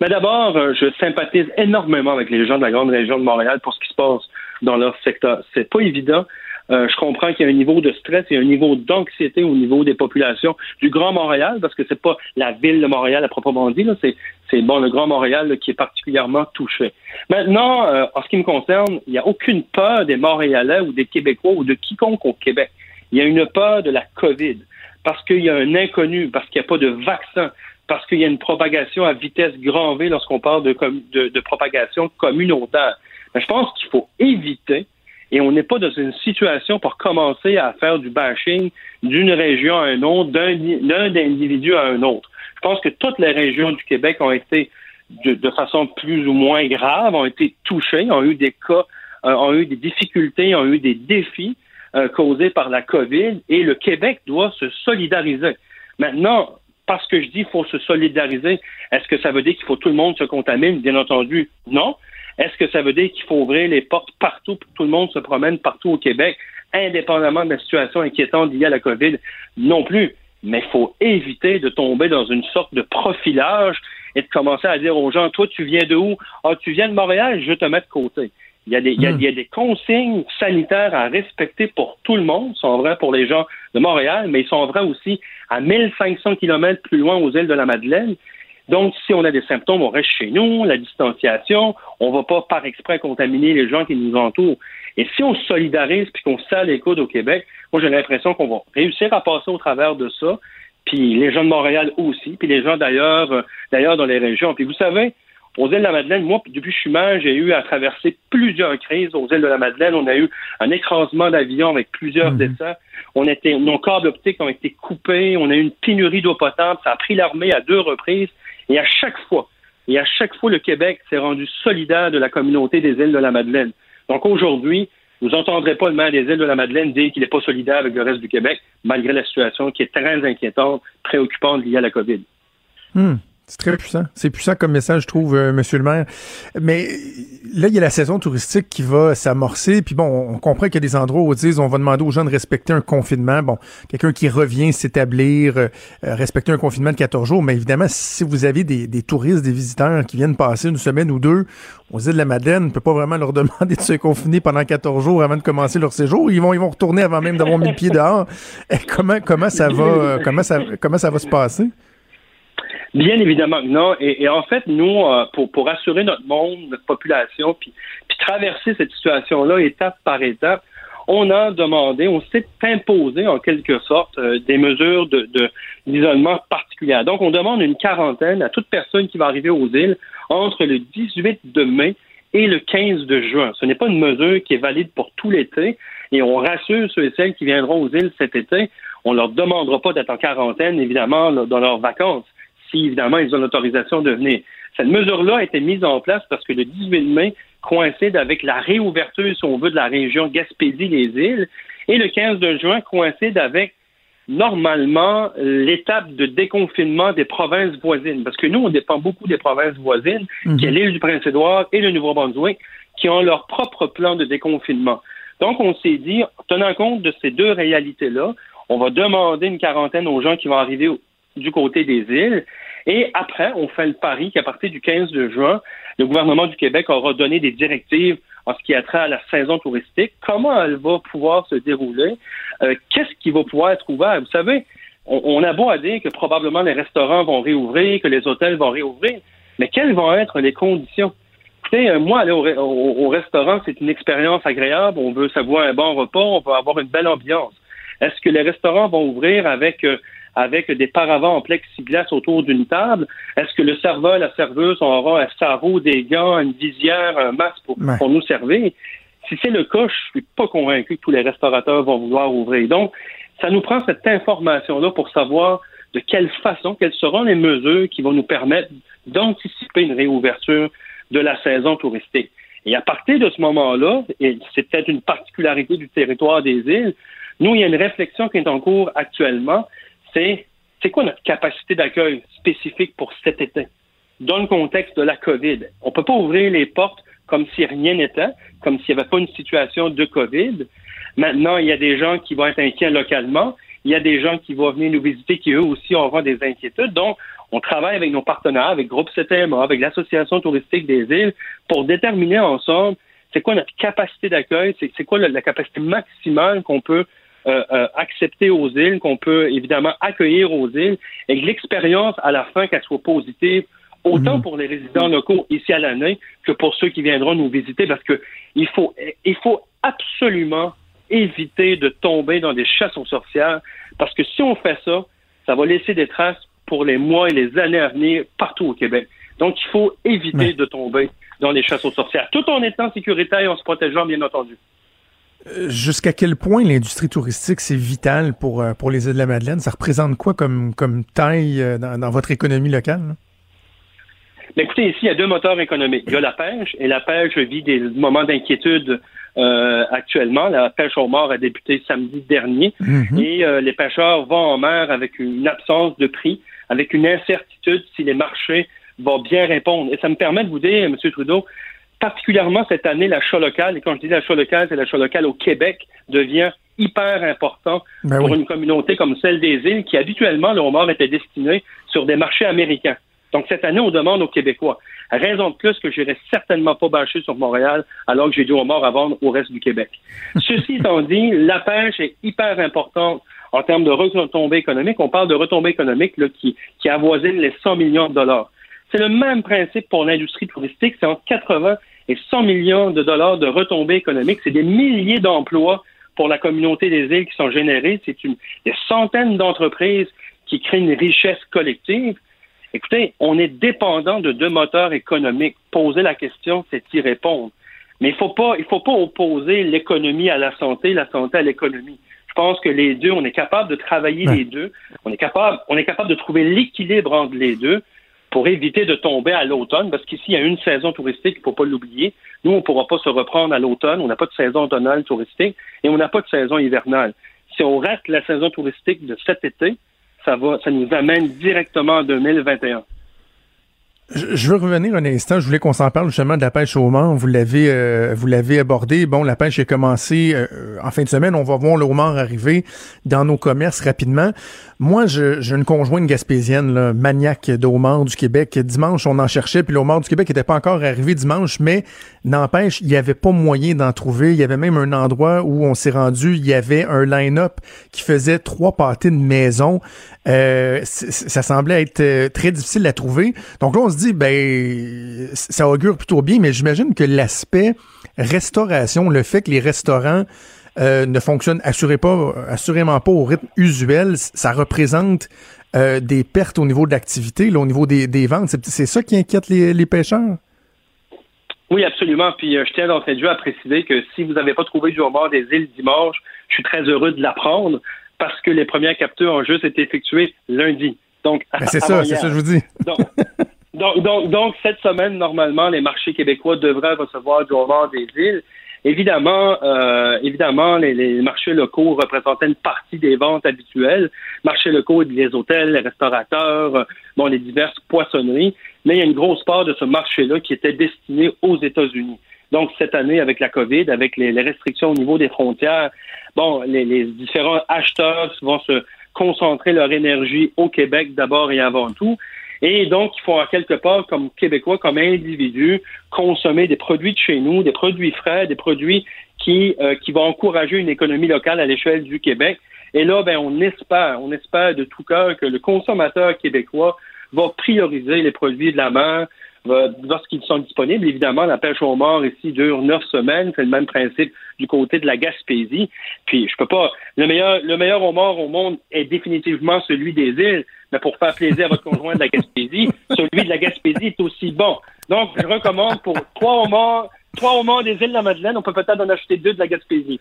Mais ben, d'abord, euh, je sympathise énormément avec les gens de la grande région de Montréal pour ce qui se passe dans leur secteur. C'est pas évident. Euh, je comprends qu'il y a un niveau de stress et un niveau d'anxiété au niveau des populations du Grand Montréal, parce que c'est pas la ville de Montréal à proprement dit, c'est c'est bon le Grand Montréal qui est particulièrement touché. Maintenant, euh, en ce qui me concerne, il n'y a aucune peur des Montréalais ou des Québécois ou de quiconque au Québec. Il y a une peur de la COVID parce qu'il y a un inconnu, parce qu'il n'y a pas de vaccin, parce qu'il y a une propagation à vitesse grand V lorsqu'on parle de, de, de propagation communautaire. Mais je pense qu'il faut éviter et on n'est pas dans une situation pour commencer à faire du bashing d'une région à une autre, d'un individu à un autre. Je pense que toutes les régions du Québec ont été de, façon plus ou moins grave, ont été touchées, ont eu des cas, euh, ont eu des difficultés, ont eu des défis euh, causés par la COVID et le Québec doit se solidariser. Maintenant, parce que je dis qu'il faut se solidariser, est-ce que ça veut dire qu'il faut tout le monde se contamine? Bien entendu, non. Est-ce que ça veut dire qu'il faut ouvrir les portes partout pour que tout le monde se promène partout au Québec, indépendamment de la situation inquiétante liée à la COVID? Non plus? Mais il faut éviter de tomber dans une sorte de profilage et de commencer à dire aux gens, toi, tu viens de où? Ah, tu viens de Montréal, je te mets de côté. Il y, a des, il, y a, hmm. des consignes sanitaires à respecter pour tout le monde, Ils sont vrais pour les gens de Montréal, mais ils sont vrais aussi à 1500 kilomètres plus loin aux îles de la Madeleine. Donc, si on a des symptômes, on reste chez nous, la distanciation, on ne va pas par exprès contaminer les gens qui nous entourent. Et si on se solidarise puis qu'on serre les coudes au Québec, moi j'ai l'impression qu'on va réussir à passer au travers de ça. Puis les gens de Montréal aussi, puis les gens d'ailleurs, euh, d'ailleurs dans les régions. Puis vous savez, aux îles de la Madeleine, moi, depuis que je suis maire, j'ai eu à traverser plusieurs crises aux îles de la Madeleine. On a eu un écrasement d'avion avec plusieurs mhm. décès. On était, nos câbles optiques ont été coupés. On a eu une pénurie d'eau potable. Ça a pris l'armée à deux reprises. Et à chaque fois, et à chaque fois, le Québec s'est rendu solidaire de la communauté des îles de la Madeleine. Donc aujourd'hui, vous n'entendrez pas le maire des îles de la Madeleine dire qu'il n'est pas solidaire avec le reste du Québec, malgré la situation qui est très inquiétante, préoccupante liée à la COVID. Hmm. C'est très puissant. C'est puissant comme message, je trouve, euh, Monsieur le maire. Mais là, il y a la saison touristique qui va s'amorcer. Puis bon, on comprend qu'il y a des endroits où on va demander aux gens de respecter un confinement. Bon, quelqu'un qui revient s'établir, euh, euh, respecter un confinement de 14 jours. Mais évidemment, si vous avez des, touristes, des visiteurs qui viennent passer une semaine ou deux aux îles de la Madeleine, on peut pas vraiment leur [LAUGHS] demander de se confiner pendant 14 jours avant de commencer leur séjour. Ils vont, ils vont retourner avant même d'avoir mis le pied dehors. comment, comment ça va, comment ça, comment ça va se passer? Bien évidemment que non. Et, en fait, nous, euh, pour, pour assurer notre monde, notre population, puis, traverser cette situation-là étape par étape, on a demandé, on s'est imposé en quelque sorte euh, des mesures de, d'isolement particulières. Donc, on demande une quarantaine à toute personne qui va arriver aux îles entre le 18 de mai et le 15 de juin. Ce n'est pas une mesure qui est valide pour tout l'été et on rassure ceux et celles qui viendront aux îles cet été. On leur demandera pas d'être en quarantaine, évidemment, dans leurs vacances si évidemment ils ont l'autorisation de venir. Cette mesure-là a été mise en place parce que le 18 mai coïncide avec la réouverture, si on veut, de la région Gaspésie-les-Îles, et le 15 de juin coïncide avec normalement l'étape de déconfinement des provinces voisines, parce que nous, on dépend beaucoup des provinces voisines, mhm. qui est l'île du Prince-Édouard et le Nouveau-Brunswick, qui ont leur propre plan de déconfinement. Donc, on s'est dit, tenant compte de ces deux réalités-là, on va demander une quarantaine aux gens qui vont arriver du côté des îles. Et après, on fait le pari qu'à partir du 15 de juin, le gouvernement du Québec aura donné des directives en ce qui a trait à la saison touristique, comment elle va pouvoir se dérouler, euh, qu'est-ce qui va pouvoir être ouvert? Vous savez, on, a beau à dire que probablement les restaurants vont réouvrir, que les hôtels vont réouvrir, mais quelles vont être les conditions? Écoutez, euh, moi, aller au, restaurant, c'est une expérience agréable. On veut savoir un bon repas, on veut avoir une belle ambiance. Est-ce que les restaurants vont ouvrir avec euh, avec des paravents en plexiglas autour d'une table, est-ce que le serveur, la serveuse aura un sarrau, des gants, une visière, un masque pour, pour nous servir? Si c'est le cas, je suis pas convaincu que tous les restaurateurs vont vouloir ouvrir. Donc, ça nous prend cette information-là pour savoir de quelle façon, quelles seront les mesures qui vont nous permettre d'anticiper une réouverture de la saison touristique. Et à partir de ce moment-là, et c'est peut-être une particularité du territoire des îles, nous, il y a une réflexion qui est en cours actuellement, c'est c'est quoi notre capacité d'accueil spécifique pour cet été? Dans le contexte de la COVID? On ne peut pas ouvrir les portes comme si rien n'était, comme s'il n'y avait pas une situation de COVID. Maintenant, il y a des gens qui vont être inquiets localement. Il y a des gens qui vont venir nous visiter qui, eux aussi, auront des inquiétudes. Donc, on travaille avec nos partenaires, avec Groupe CTMA, avec l'Association touristique des îles, pour déterminer ensemble c'est quoi notre capacité d'accueil, c'est quoi la, capacité maximale qu'on peut euh, euh, accepter aux îles, qu'on peut évidemment accueillir aux îles, et que l'expérience à la fin qu'elle soit positive, autant mhm. pour les résidents locaux ici à l'année que pour ceux qui viendront nous visiter, parce que il faut, il faut absolument éviter de tomber dans des chasses aux sorcières, parce que si on fait ça, ça va laisser des traces pour les mois et les années à venir partout au Québec. Donc, il faut éviter de tomber dans les chasses aux sorcières, tout en étant sécuritaire et en se protégeant, bien entendu. Jusqu'à quel point l'industrie touristique, c'est vital pour, euh, pour les îles de la Madeleine? Ça représente quoi comme, comme taille euh, dans, votre économie locale? Mais écoutez, ici, il y a deux moteurs économiques. Il y a la pêche, et la pêche vit des moments d'inquiétude euh, actuellement. La pêche au mort a débuté samedi dernier mhm. et euh, les pêcheurs vont en mer avec une absence de prix, avec une incertitude si les marchés vont bien répondre. Et ça me permet de vous dire, M. Trudeau, particulièrement cette année, l'achat local, et quand je dis l'achat local, c'est l'achat local au Québec, devient hyper important ben pour une communauté comme celle des îles qui habituellement, le homard était destiné sur des marchés américains. Donc cette année, on demande aux Québécois. Raison de plus que je n'irai certainement pas bâcher sur Montréal alors que j'ai du homard à vendre au reste du Québec. [LAUGHS] Ceci étant dit, la pêche est hyper importante en termes de retombées économiques. On parle de retombées économiques là, qui, qui avoisinent les 100 millions de dollars. C'est le même principe pour l'industrie touristique. C'est entre 80 et 100 millions de dollars de retombées économiques. C'est des milliers d'emplois pour la communauté des îles qui sont générés. C'est une, des centaines d'entreprises qui créent une richesse collective. Écoutez, on est dépendant de deux moteurs économiques. Poser la question, c'est y répondre. Mais il faut pas, il faut pas opposer l'économie à la santé, la santé à l'économie. Je pense que les deux, on est capable de travailler les deux. On est capable, on est capable de trouver l'équilibre entre les deux pour éviter de tomber à l'automne, parce qu'ici, il y a une saison touristique, il ne faut pas l'oublier. Nous, on ne pourra pas se reprendre à l'automne, on n'a pas de saison automnale touristique et on n'a pas de saison hivernale. Si on rate la saison touristique de cet été, ça va, ça nous amène directement en 2021. Je veux revenir un instant. Je voulais qu'on s'en parle justement de la pêche au Mans. Vous l'avez, euh, vous l'avez abordé. Bon, la pêche est commencée euh, en fin de semaine. On va voir le arriver dans nos commerces rapidement. Moi, j'ai une conjointe gaspésienne, là, maniaque de homard du Québec. Dimanche, on en cherchait, puis le homard du Québec n'était pas encore arrivé dimanche, mais n'empêche, il n'y avait pas moyen d'en trouver. Il y avait même un endroit où on s'est rendu, il y avait un line-up qui faisait trois pâtés de maison. Euh, ça semblait être très difficile à trouver. Donc là, on se dit, ben, ça augure plutôt bien, mais j'imagine que l'aspect restauration, le fait que les restaurants euh, ne fonctionnent assurément pas au rythme usuel, ça représente euh, des pertes au niveau de l'activité, au niveau des, ventes. C'est ça qui inquiète les, pêcheurs? Oui, absolument. Puis euh, je tiens d'entrée de jeu à préciser que si vous n'avez pas trouvé du homard des îles dimanche, je suis très heureux de l'apprendre parce que les premières captures ont juste été effectuées lundi. Donc, ben, c'est ça, c'est ça que je vous dis. Donc, donc, donc, cette semaine, normalement, les marchés québécois devraient recevoir du homard des îles. Évidemment, euh, évidemment, les, marchés locaux représentaient une partie des ventes habituelles. Marchés locaux, les hôtels, les restaurateurs, euh, bon, les diverses poissonneries. Mais il y a une grosse part de ce marché-là qui était destiné aux États-Unis. Donc, cette année, avec la COVID, avec les, restrictions au niveau des frontières, bon, les, les différents acheteurs vont se concentrer leur énergie au Québec d'abord et avant tout. Et donc, il faut en quelque part, comme Québécois, comme individu, consommer des produits de chez nous, des produits frais, des produits qui, euh, qui vont encourager une économie locale à l'échelle du Québec. Et là, ben, on espère, on espère de tout cœur que le consommateur québécois va prioriser les produits de la mer, lorsqu'ils sont disponibles. Évidemment, la pêche au mort ici dure neuf semaines. C'est le même principe du côté de la Gaspésie. Puis, je peux pas. Le meilleur, le meilleur homard au monde est définitivement celui des îles. Mais pour faire plaisir à votre conjoint de la Gaspésie, [LAUGHS] celui de la Gaspésie est aussi bon. Donc, je recommande pour trois homards, trois homards des îles de la Madeleine, on peut peut-être en acheter deux de la Gaspésie.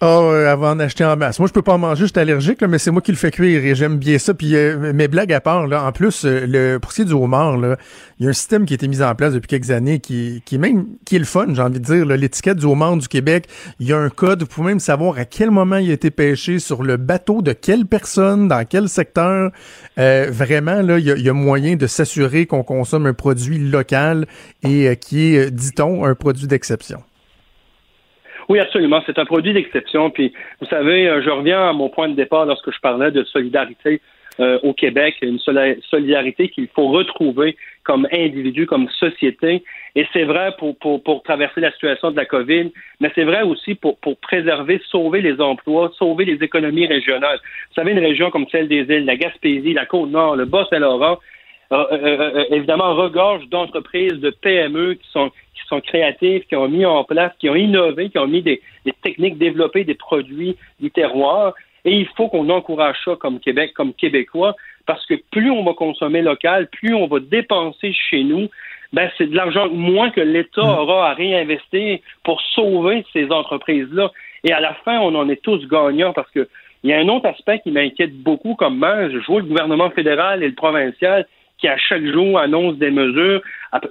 Oh, avant d'acheter en masse. Moi, je peux pas en manger, je suis allergique, mais c'est moi qui le fais cuire et j'aime bien ça. Puis euh, mes blagues à part, là, en plus, euh, le, pour ce qui est du homard, là, il y a un système qui a été mis en place depuis quelques années qui, qui même qui est le fun, j'ai envie de dire. L'étiquette du homard du Québec, il y a un code, vous pouvez même savoir à quel moment il a été pêché, sur le bateau de quelle personne, dans quel secteur. Euh, vraiment, là, il y, a, moyen de s'assurer qu'on consomme un produit local et qui est, dit-on, un produit d'exception. Oui, absolument. C'est un produit d'exception. Puis, vous savez, euh, je reviens à mon point de départ lorsque je parlais de solidarité euh, au Québec, une solidarité qu'il faut retrouver comme individu, comme société. Et c'est vrai pour, pour, pour, traverser la situation de la COVID, mais c'est vrai aussi pour, pour préserver, sauver les emplois, sauver les économies régionales. Vous savez, une région comme celle des îles, la Gaspésie, la Côte-Nord, le Bas-Saint-Laurent, euh, euh, évidemment regorge d'entreprises, de PME qui sont sont créatives, qui ont mis en place, qui ont innové, qui ont mis des, techniques, développées, des produits du terroir. Et il faut qu'on encourage ça comme Québec, comme Québécois, parce que plus on va consommer local, plus on va dépenser chez nous, ben c'est de l'argent moins que l'État mm. aura à réinvestir pour sauver ces entreprises-là. Et à la fin, on en est tous gagnants parce que il y a un autre aspect qui m'inquiète beaucoup comme moi. Je vois le gouvernement fédéral et le provincial qui à chaque jour annonce des mesures.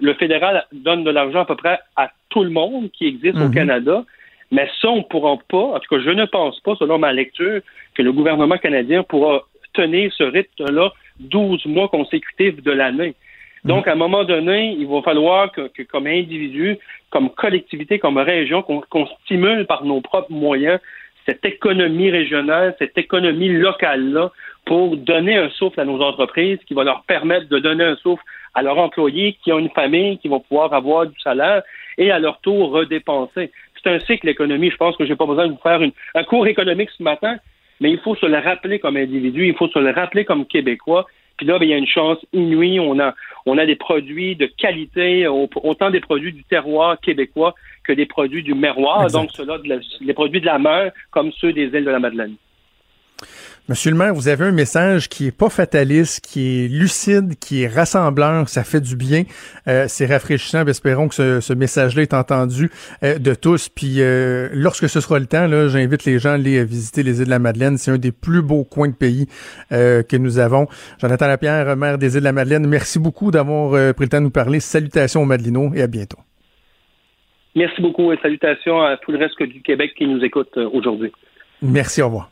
Le fédéral donne de l'argent à peu près à tout le monde qui existe au mhm. Canada. Mais ça, on ne pourra pas, en tout cas, je ne pense pas, selon ma lecture, que le gouvernement canadien pourra tenir ce rythme-là 12 mois consécutifs de l'année. Donc, à un moment donné, il va falloir que, comme individu, comme collectivité, comme région, qu'on stimule par nos propres moyens cette économie régionale, cette économie locale-là, pour donner un souffle à nos entreprises, qui va leur permettre de donner un souffle à leurs employés qui ont une famille, qui vont pouvoir avoir du salaire et à leur tour redépenser. C'est un cycle économique. Je pense que je n'ai pas besoin de vous faire un cours économique ce matin, mais il faut se le rappeler comme individu, il faut se le rappeler comme Québécois. Puis là, ben, il y a une chance inouïe. On a, on a des produits de qualité, autant des produits du terroir québécois que des produits du miroir, donc ceux-là, les produits de la mer, comme ceux des îles de la Madeleine. Monsieur le maire, vous avez un message qui est pas fataliste, qui est lucide, qui est rassembleur, ça fait du bien. Euh, c'est rafraîchissant. Espérons que ce, message-là est entendu euh, de tous. Puis euh, lorsque ce sera le temps, là, j'invite les gens à aller visiter les îles de la Madeleine. C'est un des plus beaux coins de pays que nous avons. Jonathan Lapierre, maire des îles de la Madeleine, merci beaucoup d'avoir pris le temps de nous parler. Salutations aux Madelinots et à bientôt. Merci beaucoup et salutations à tout le reste du Québec qui nous écoute aujourd'hui. Merci, au revoir.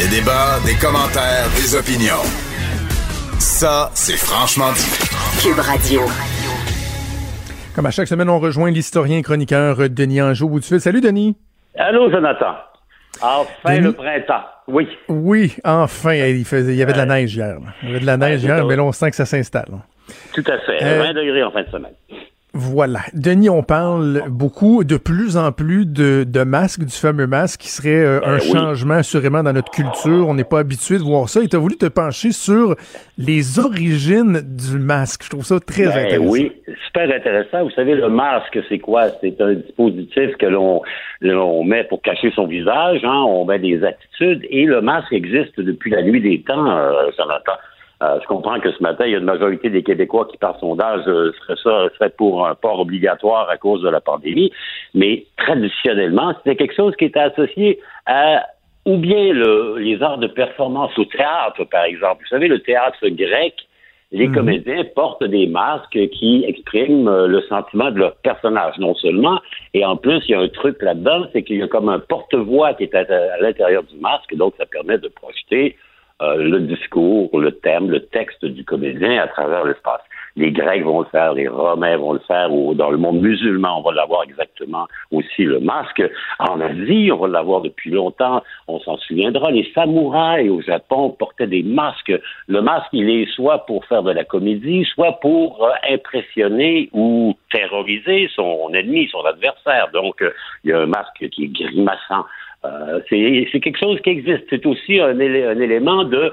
Des débats, des commentaires, des opinions. Ça, c'est franchement dit. Cube Radio. Comme à chaque semaine, on rejoint l'historien chroniqueur Denis Anjou. Salut, Denis. Allô, Jonathan. Enfin le printemps. Oui. Oui, enfin. Il, faisait, il y avait de la neige hier. Il y avait de la neige hier, mais là, on sent que ça s'installe. Tout à fait. 20 euh, degrés en fin de semaine. Voilà. Denis, on parle beaucoup, de plus en plus de, de masques, du fameux masque qui serait euh, un eh changement assurément dans notre culture. On n'est pas habitué de voir ça. Et tu as voulu te pencher sur les origines du masque. Je trouve ça très ben intéressant. Oui, super intéressant. Vous savez, le masque, c'est quoi? C'est un dispositif que l'on met pour cacher son visage. Hein? On met des attitudes. Et le masque existe depuis la nuit des temps, euh, Jonathan. Euh, je comprends que ce matin, il y a une majorité des Québécois qui, par sondage, euh, serait ça, serait pour un port obligatoire à cause de la pandémie. Mais traditionnellement, c'était quelque chose qui était associé à ou bien les arts de performance au théâtre, par exemple. Vous savez, le théâtre grec, les mhm. comédiens portent des masques qui expriment euh, le sentiment de leur personnage, non seulement, et en plus, il y a un truc là-dedans, c'est qu'il y a comme un porte-voix qui est à l'intérieur du masque, donc ça permet de projeter euh, le discours, le thème, le texte du comédien à travers l'espace. les Grecs vont le faire, les Romains vont le faire, ou dans le monde musulman, on va l'avoir exactement aussi le masque. En Asie, on va l'avoir depuis longtemps, on s'en souviendra. Les samouraïs au Japon portaient des masques. Le masque, il est soit pour faire de la comédie, soit pour euh, impressionner ou terroriser son ennemi, son adversaire. Donc, euh, il y a un masque qui est grimaçant. Euh, c'est quelque chose qui existe. C'est aussi un, un élément de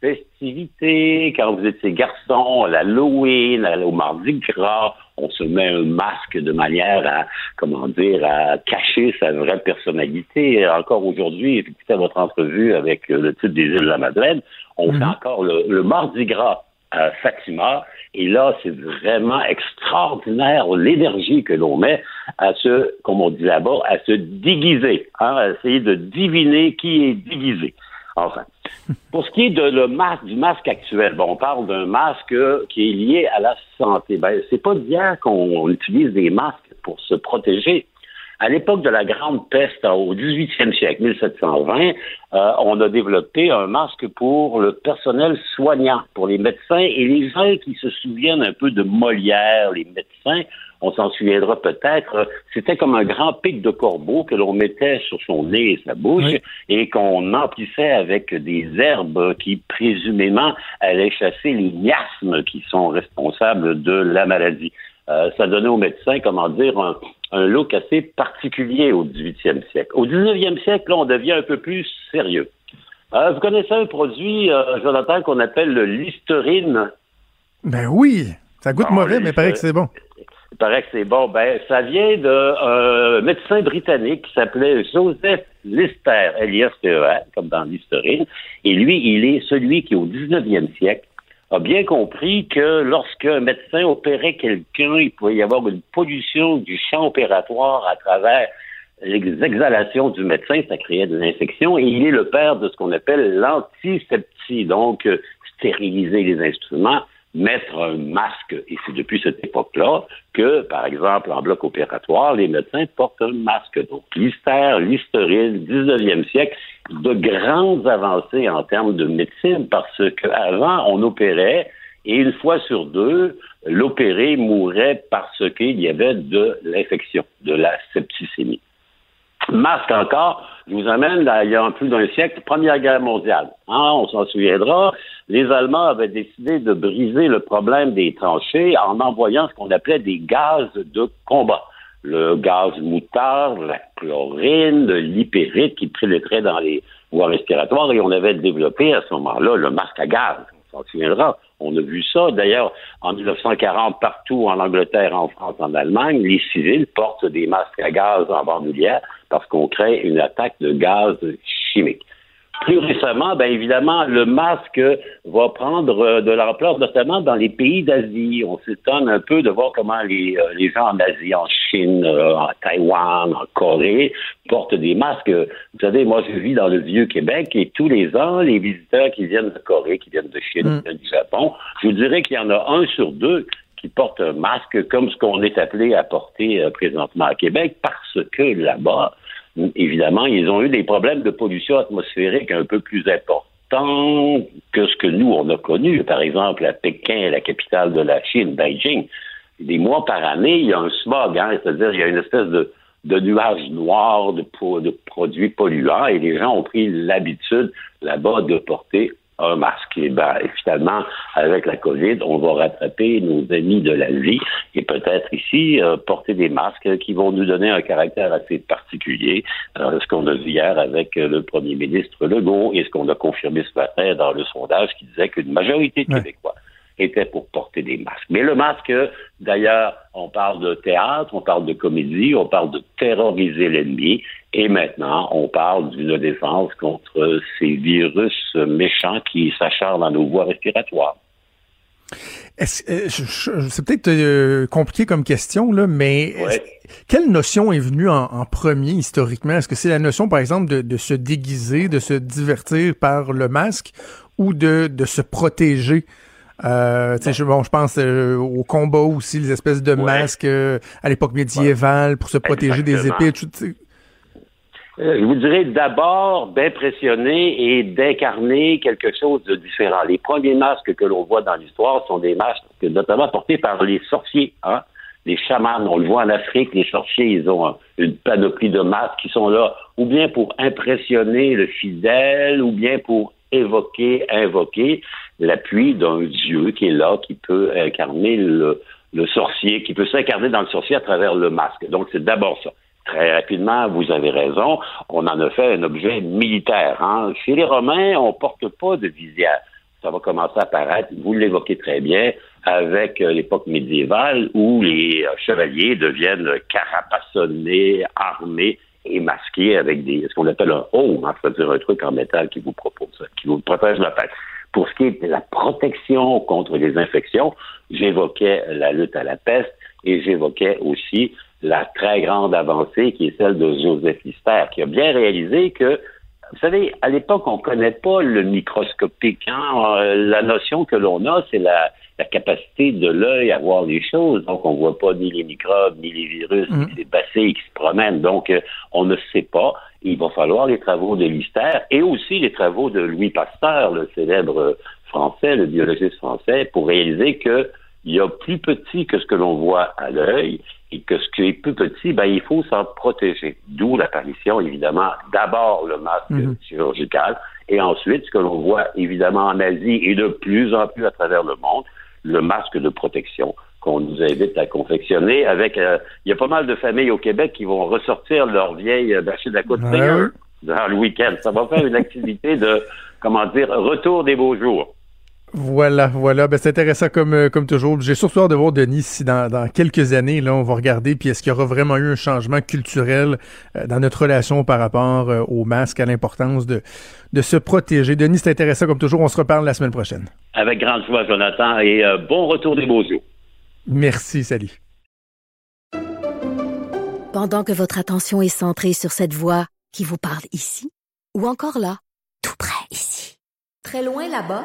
festivité, quand vous êtes ces garçons, à l'Halloween, au Mardi Gras, on se met un masque de manière à, comment dire, à cacher sa vraie personnalité. encore aujourd'hui, écoutez votre entrevue avec le titre des îles de la Madeleine, on fait mhm. encore le, Mardi Gras à Fatima. Et là, c'est vraiment extraordinaire l'énergie que l'on met à se, comme on dit là-bas, à se déguiser, hein, à essayer de deviner qui est déguisé. Enfin, pour ce qui est du masque actuel, bon, on parle d'un masque qui est lié à la santé. Ben, c'est pas d'hier qu'on utilise des masques pour se protéger. À l'époque de la Grande Peste, au 18e siècle, 1720, euh, on a développé un masque pour le personnel soignant, pour les médecins et les gens qui se souviennent un peu de Molière, les médecins. On s'en souviendra peut-être, c'était comme un grand pic de corbeau que l'on mettait sur son nez et sa bouche et qu'on emplissait avec des herbes qui présumément allaient chasser les miasmes qui sont responsables de la maladie. Euh, ça donnait aux médecins, comment dire, un, look assez particulier au 18e siècle. Au 19e siècle, là, on devient un peu plus sérieux. Euh, vous connaissez un produit, euh, Jonathan, qu'on appelle le listerine? Ben oui, ça goûte mauvais, mais il paraît que c'est bon. Il paraît que c'est bon. Ben, ça vient d'un euh, médecin britannique qui s'appelait Joseph Lister, Elias r comme dans l'historine. Et lui, il est celui qui, au 19e siècle, a bien compris que lorsqu'un médecin opérait quelqu'un, il pouvait y avoir une pollution du champ opératoire à travers les exhalations du médecin, ça créait de l'infection, et il est le père de ce qu'on appelle l'antiseptie, donc euh, stériliser les instruments, mettre un masque. Et c'est depuis cette époque-là que, par exemple, en bloc opératoire, les médecins portent un masque. Donc, l'hystère, l'hystérine, 19e siècle, de grandes avancées en termes de médecine parce qu'avant, on opérait et une fois sur deux, l'opéré mourait parce qu'il y avait de l'infection, de la septicémie. Masque encore, je vous amène là, il y a plus d'un siècle, Première Guerre mondiale. Hein, on s'en souviendra, les Allemands avaient décidé de briser le problème des tranchées en envoyant ce qu'on appelait des gaz de combat. Le gaz moutarde, la chlorine, l'hypérite qui pénétrait dans les voies respiratoires et on avait développé à ce moment-là le masque à gaz. On s'en souviendra. On a vu ça. D'ailleurs, en 1940, partout en Angleterre, en France, en Allemagne, les civils portent des masques à gaz en bandoulière parce qu'on crée une attaque de gaz chimique. Plus récemment, bien évidemment, le masque va prendre euh, de l'ampleur, notamment dans les pays d'Asie. On s'étonne un peu de voir comment les, euh, les gens en Asie, en Chine, euh, en Taïwan, en Corée, portent des masques. Vous savez, moi, je vis dans le vieux Québec et tous les ans, les visiteurs qui viennent de Corée, qui viennent de Chine, mm. qui viennent du Japon, je vous dirais qu'il y en a un sur deux qui porte un masque comme ce qu'on est appelé à porter euh, présentement à Québec parce que là-bas, évidemment, ils ont eu des problèmes de pollution atmosphérique un peu plus importants que ce que nous, on a connu. Par exemple, à Pékin, la capitale de la Chine, Beijing, des mois par année, il y a un smog, hein, c'est-à-dire il y a une espèce de, de nuage noir de, de produits polluants et les gens ont pris l'habitude là-bas de porter un masque. Et ben, finalement, avec la COVID, on va rattraper nos amis de la vie et peut-être ici euh, porter des masques qui vont nous donner un caractère assez particulier. Alors, ce qu'on a vu hier avec euh, le premier ministre Legault et ce qu'on a confirmé ce matin dans le sondage qui disait qu'une majorité de Québécois était pour porter des masques. Mais le masque, d'ailleurs, on parle de théâtre, on parle de comédie, on parle de terroriser l'ennemi, et maintenant, on parle d'une défense contre ces virus méchants qui s'acharnent dans nos voies respiratoires. Euh, c'est peut-être euh, compliqué comme question, là, mais quelle notion est venue en, premier historiquement? Est-ce que c'est la notion, par exemple, de, de, se déguiser, de se divertir par le masque ou de, de se protéger? Euh, je, bon, je pense euh, au combat aussi, les espèces de masques euh, à l'époque médiévale pour se protéger des épées. Euh, je vous dirais d'abord d'impressionner et d'incarner quelque chose de différent. Les premiers masques que l'on voit dans l'histoire sont des masques notamment portés par les sorciers, hein? les chamans. On le voit en Afrique, les sorciers, ils ont une panoplie de masques qui sont là ou bien pour impressionner le fidèle, ou bien pour évoquer, invoquer l'appui d'un dieu qui est là, qui peut incarner le, sorcier, qui peut s'incarner dans le sorcier à travers le masque. Donc c'est d'abord ça. Très rapidement, vous avez raison, on en a fait un objet militaire. Hein. Chez les Romains, on porte pas de visière. Ça va commencer à apparaître, vous l'évoquez très bien, avec euh, l'époque médiévale où les euh, chevaliers deviennent carapassonnés, armés et masqués avec ce qu'on appelle un home, hein, c'est-à-dire un truc en métal qui vous propose, protège la tête. Pour ce qui est de la protection contre les infections, j'évoquais la lutte à la peste et j'évoquais aussi la très grande avancée qui est celle de Joseph Lister, qui a bien réalisé que, vous savez, à l'époque, on ne connaît pas le microscopique. Hein? Euh, la notion que l'on a, c'est la, capacité de l'œil à voir les choses. Donc, on ne voit pas ni les microbes, ni les virus, ni mm. les bacilles qui se promènent. Donc, euh, on ne sait pas. Il va falloir les travaux de Lister et aussi les travaux de Louis Pasteur, le célèbre français, le biologiste français, pour réaliser que il y a plus petit que ce que l'on voit à l'œil et que ce qui est plus petit, ben, il faut s'en protéger. D'où l'apparition, évidemment, d'abord le masque mhm. chirurgical et ensuite ce que l'on voit évidemment en Asie et de plus en plus à travers le monde, le masque de protection qu'on nous invite à confectionner avec, euh, il y a pas mal de familles au Québec qui vont ressortir leur vieille bâche de côte dans le week-end. Ça va faire une activité de, comment dire, retour des beaux jours. Voilà, voilà. Ben, c'est intéressant comme, euh, comme toujours. J'ai surtout hâte de voir Denis si dans, dans, quelques années, là, on va regarder, puis est-ce qu'il y aura vraiment eu un changement culturel euh, dans notre relation par rapport euh, au masque, à l'importance de, de se protéger. Denis, c'est intéressant comme toujours. On se reparle la semaine prochaine. Avec grande joie, Jonathan, et bon retour des beaux yeux. Merci, salut. Pendant que votre attention est centrée sur cette voix qui vous parle ici, ou encore là, tout près ici, très loin là-bas,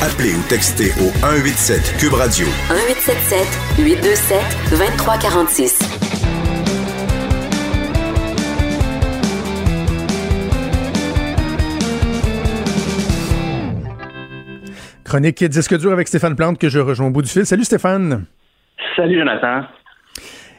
Appelez ou textez au 187 Cube Radio. 1877 827 2346. Chronique Disque dur avec Stéphane Plante que je rejoins au bout du fil. Salut Stéphane. Salut Jonathan.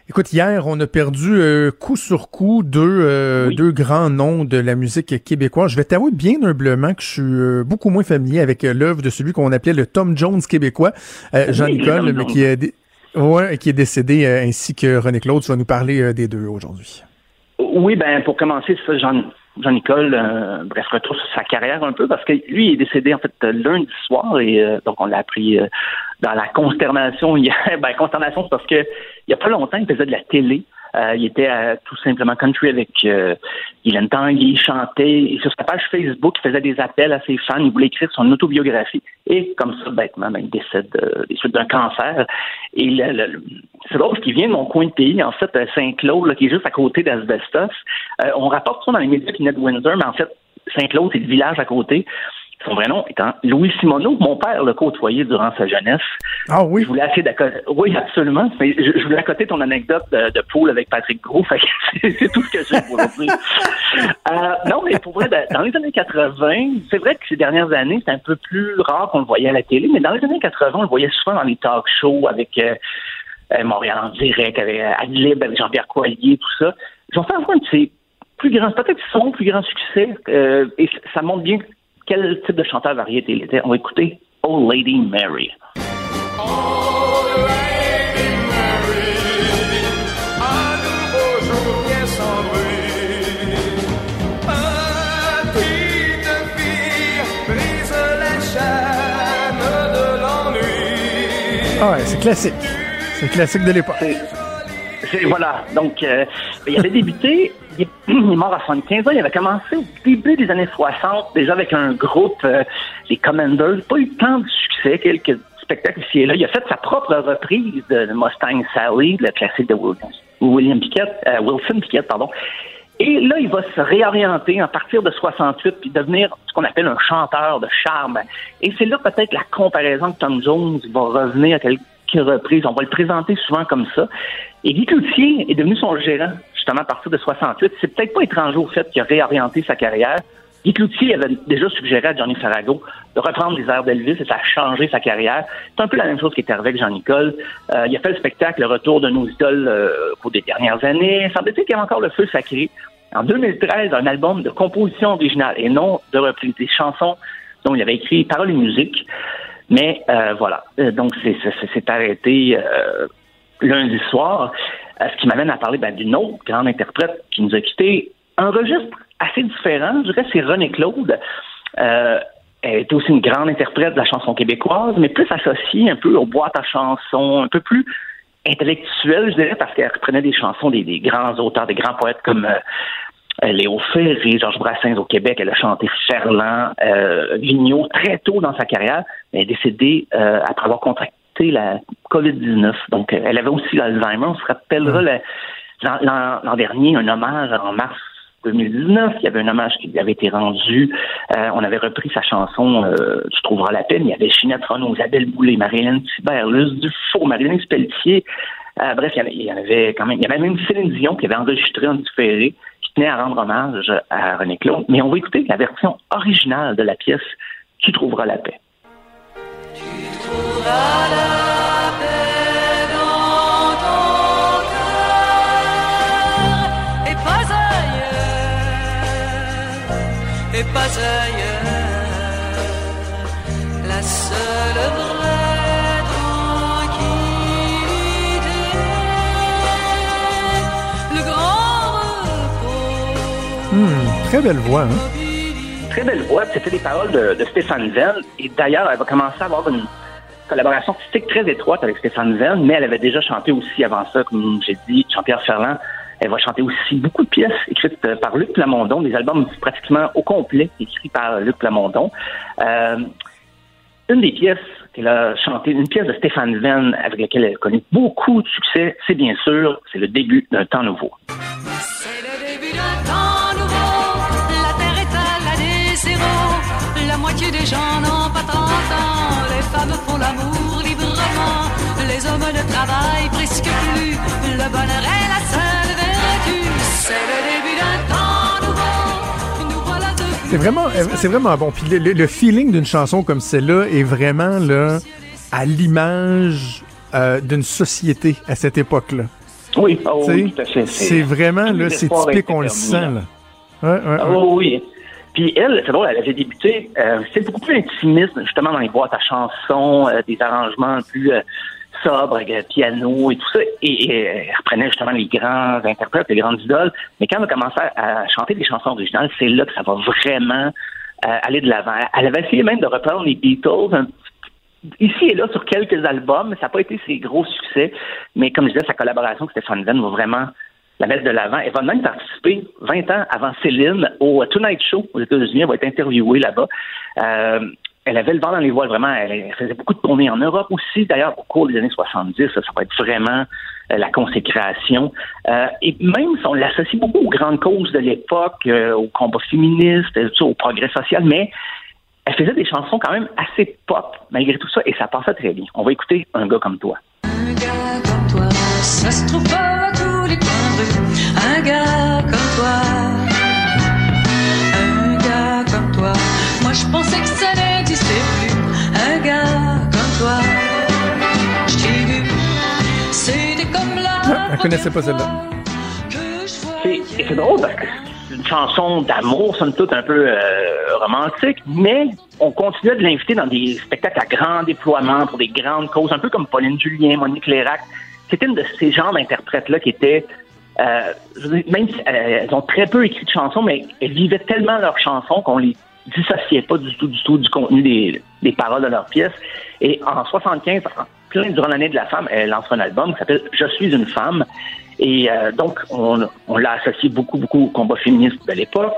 Écoute, hier, on a perdu euh, coup sur coup deux, euh, deux grands noms de la musique québécoise. Je vais t'avouer bien humblement que je suis euh, beaucoup moins familier avec l'œuvre de celui qu'on appelait le Tom Jones québécois, Jean-Nicole, mais qui est, ouais, qui est décédé ainsi que René Claude. Tu vas nous parler des deux aujourd'hui. Oui, ben pour commencer, ça, Jean, Jean-Nicole, bref, retour sur sa carrière un peu, parce que lui est décédé en fait lundi soir et donc on l'a appris dans la consternation [LAUGHS] hier. Ben, consternation, c'est parce que il y a pas longtemps, il faisait de la télé. Euh, il était tout simplement country avec euh, Tanguy, il chantait. Et sur sa page Facebook, il faisait des appels à ses fans. Il voulait écrire son autobiographie. Et comme ça, bêtement, ben, il décède euh, des suites d'un cancer. Et c'est drôle parce qu'il vient de mon coin de pays, en fait, Saint-Claude, qui est juste à côté d'Asbestos. Euh, on rapporte ça dans les médias qui de Windsor, mais en fait, Saint-Claude, c'est le village à côté. Son vrai nom étant Louis Simoneau. Mon père l'a côtoyé durant sa jeunesse. Ah oui? Je voulais d'accoter. Oui, absolument. Mais je, voulais accoter ton anecdote de, de poule avec Patrick Gros. [LAUGHS] c'est tout ce que j'ai pour dire. euh, non, mais pour vrai, dans les années 80, c'est vrai que ces dernières années, c'est un peu plus rare qu'on le voyait à la télé, mais dans les années 80, on le voyait souvent dans les talk shows avec euh, euh, Montréal en direct, avec euh, Adlib, avec Jean-Pierre Coallier, tout ça. J'en fais un peu de ses plus grands, peut-être son plus grand succès, et ça montre bien quel type de chanteur variété il était. On va écouter Oh Lady Mary. Oh Lady Mary, un nouveau jour vient sans bruit. Petite fille brise les chaînes de l'ennui. Ah ouais, c'est classique. C'est classique de l'époque. Voilà. Donc, euh, il avait débuté il, est, mort à 75 ans. Il avait commencé au début des années 60, déjà avec un groupe, euh, les Commanders. Pas eu tant de succès, quelques spectacles ici et là. Il a fait sa propre reprise de Mustang Sally, le classique de William Pickett, euh, Wilson Pickett, pardon. Et là, il va se réorienter à partir de 68 puis devenir ce qu'on appelle un chanteur de charme. Et c'est là peut-être la comparaison que Tom Jones va revenir à quelques reprises. On va le présenter souvent comme ça. Et Guy Cloutier est devenu son gérant, justement, à partir de 68. C'est peut-être pas étranger au fait qu'il a réorienté sa carrière. Guy Cloutier avait déjà suggéré à Johnny Farago de reprendre les airs d'Elvis et ça a changé sa carrière. C'est un peu la même chose qui arrivé avec Jean-Nicole. Euh, il a fait le spectacle Le Retour de nos idoles euh, au cours des dernières années. Il semble-t-il qu'il y avait encore le feu sacré. En 2013, un album de composition originale et non de reprise des chansons dont il avait écrit paroles et musique. Mais euh, voilà, Euh, donc c'est arrêté euh, lundi soir, ce qui m'amène à parler ben, d'une autre grande interprète qui nous a quittés. Un registre assez différent, je dirais, c'est René Claude. Euh, elle est aussi une grande interprète de la chanson québécoise, mais plus associée un peu aux boîtes à chansons, un peu plus intellectuelle, je dirais, parce qu'elle reprenait des chansons des, des grands auteurs, des grands poètes comme euh, Léo Ferré, Georges Brassens au Québec. Elle a chanté Ferland, euh, Vigneault très tôt dans sa carrière. Elle est décédée euh, après avoir contracté la COVID-19. Donc, euh, elle avait aussi l'Alzheimer. On se rappellera le- l'an- dernier un hommage en mars 2019. Il y avait un hommage qui lui avait été rendu. Euh, on avait repris sa chanson euh, Tu trouveras la peine. Il y avait Ginette Renaud, Isabelle Boulay, Marie-Hélène Thibert, Luce Dufour, Marie-Hélène Pelletier. Euh, bref, il y, avait, il y en avait quand même. Il y avait même Céline Dion qui avait enregistré en différé, qui tenait à rendre hommage à René Claude. Mais on va écouter la version originale de la pièce Tu trouveras la paix. et pas ailleurs, et pas ailleurs, la seule Hmm, très belle voix, hein? Très belle voix. C'était des paroles de, de Stéphane Venn. Et d'ailleurs, elle va commencer à avoir une collaboration artistique très étroite avec Stéphane Venn, mais elle avait déjà chanté aussi avant ça, comme j'ai dit, Jean-Pierre Ferland. Elle va chanter aussi beaucoup de pièces écrites euh, par Luc Plamondon, des albums pratiquement au complet écrits par Luc Plamondon. Euh, une des pièces qu'elle a chantées, une pièce de Stéphane Venn avec laquelle elle a connu beaucoup de succès, c'est bien sûr, c'est le début d'un temps nouveau. C'est le début d'un temps gens n'ont pas 30 ans. Les femmes font l'amour librement. Les hommes ne travaillent presque plus. Le bonheur est la seule vertu. C'est le début d'un temps nouveau. Nous voilà devenus C'est vraiment, c'est vraiment bon. Puis le, le- le feeling d'une chanson comme celle-là est vraiment là à l'image euh, d'une société à cette époque-là. Oui, oh, oui, tout à fait. C'est vraiment là, les c'est typique, on le sent là. là. Ouais, ouais, Ah, ouais. oui, oui. Puis elle, c'est drôle, elle avait débuté, euh, c'était beaucoup plus intimiste, justement, dans les boîtes à chansons, euh, des arrangements plus euh, sobres, piano et tout ça. Et, elle reprenait justement les grands interprètes, les grandes idoles. Mais quand elle a commencé à, chanter des chansons originales, c'est là que ça va vraiment euh, aller de l'avant. Elle avait essayé même de reprendre les Beatles ici et là sur quelques albums, mais ça n'a pas été ses gros succès. Mais comme je disais, sa collaboration avec Stéphane Venn va vraiment la mettre de l'avant. Elle va même participer 20 ans avant Céline au Tonight Show aux États-Unis. Elle va être interviewée là-bas. Euh, elle avait le vent dans les voiles, vraiment. Elle, faisait beaucoup de tournées en Europe aussi, d'ailleurs, au cours des années 70. Ça, ça va être vraiment euh, la consécration. Euh, et même si on l'associe beaucoup aux grandes causes de l'époque, euh, au combat féministe, euh, au progrès social, mais elle faisait des chansons quand même assez pop, malgré tout ça, et ça passait très bien. On va écouter Un gars comme toi. Un gars comme toi, ça se trouve pas rue. Un gars comme toi, un gars comme toi. Moi je pensais que ça n'existait plus. Un gars comme toi, je t'ai vu. C'était comme la. Ah, elle connaissait pas celle-là. C'est- Et c'est drôle parce que c'est une chanson d'amour, somme toute, un peu euh, romantique, mais on continuait de l'inviter dans des spectacles à grand déploiement pour des grandes causes, un peu comme Pauline Julien, Monique Lérac. C'était une de ces genres d'interprètes-là qui étaient, euh, même si euh, elles ont très peu écrit de chansons, mais elles vivaient tellement leurs chansons qu'on les dissociait pas du tout, du tout du contenu des, des paroles de leurs pièces. Et en 75, en plein durant l'année de la femme, elle lance un album qui s'appelle Je suis une femme. Et euh, donc, on, on l'a associé beaucoup, beaucoup au combat féministe de l'époque.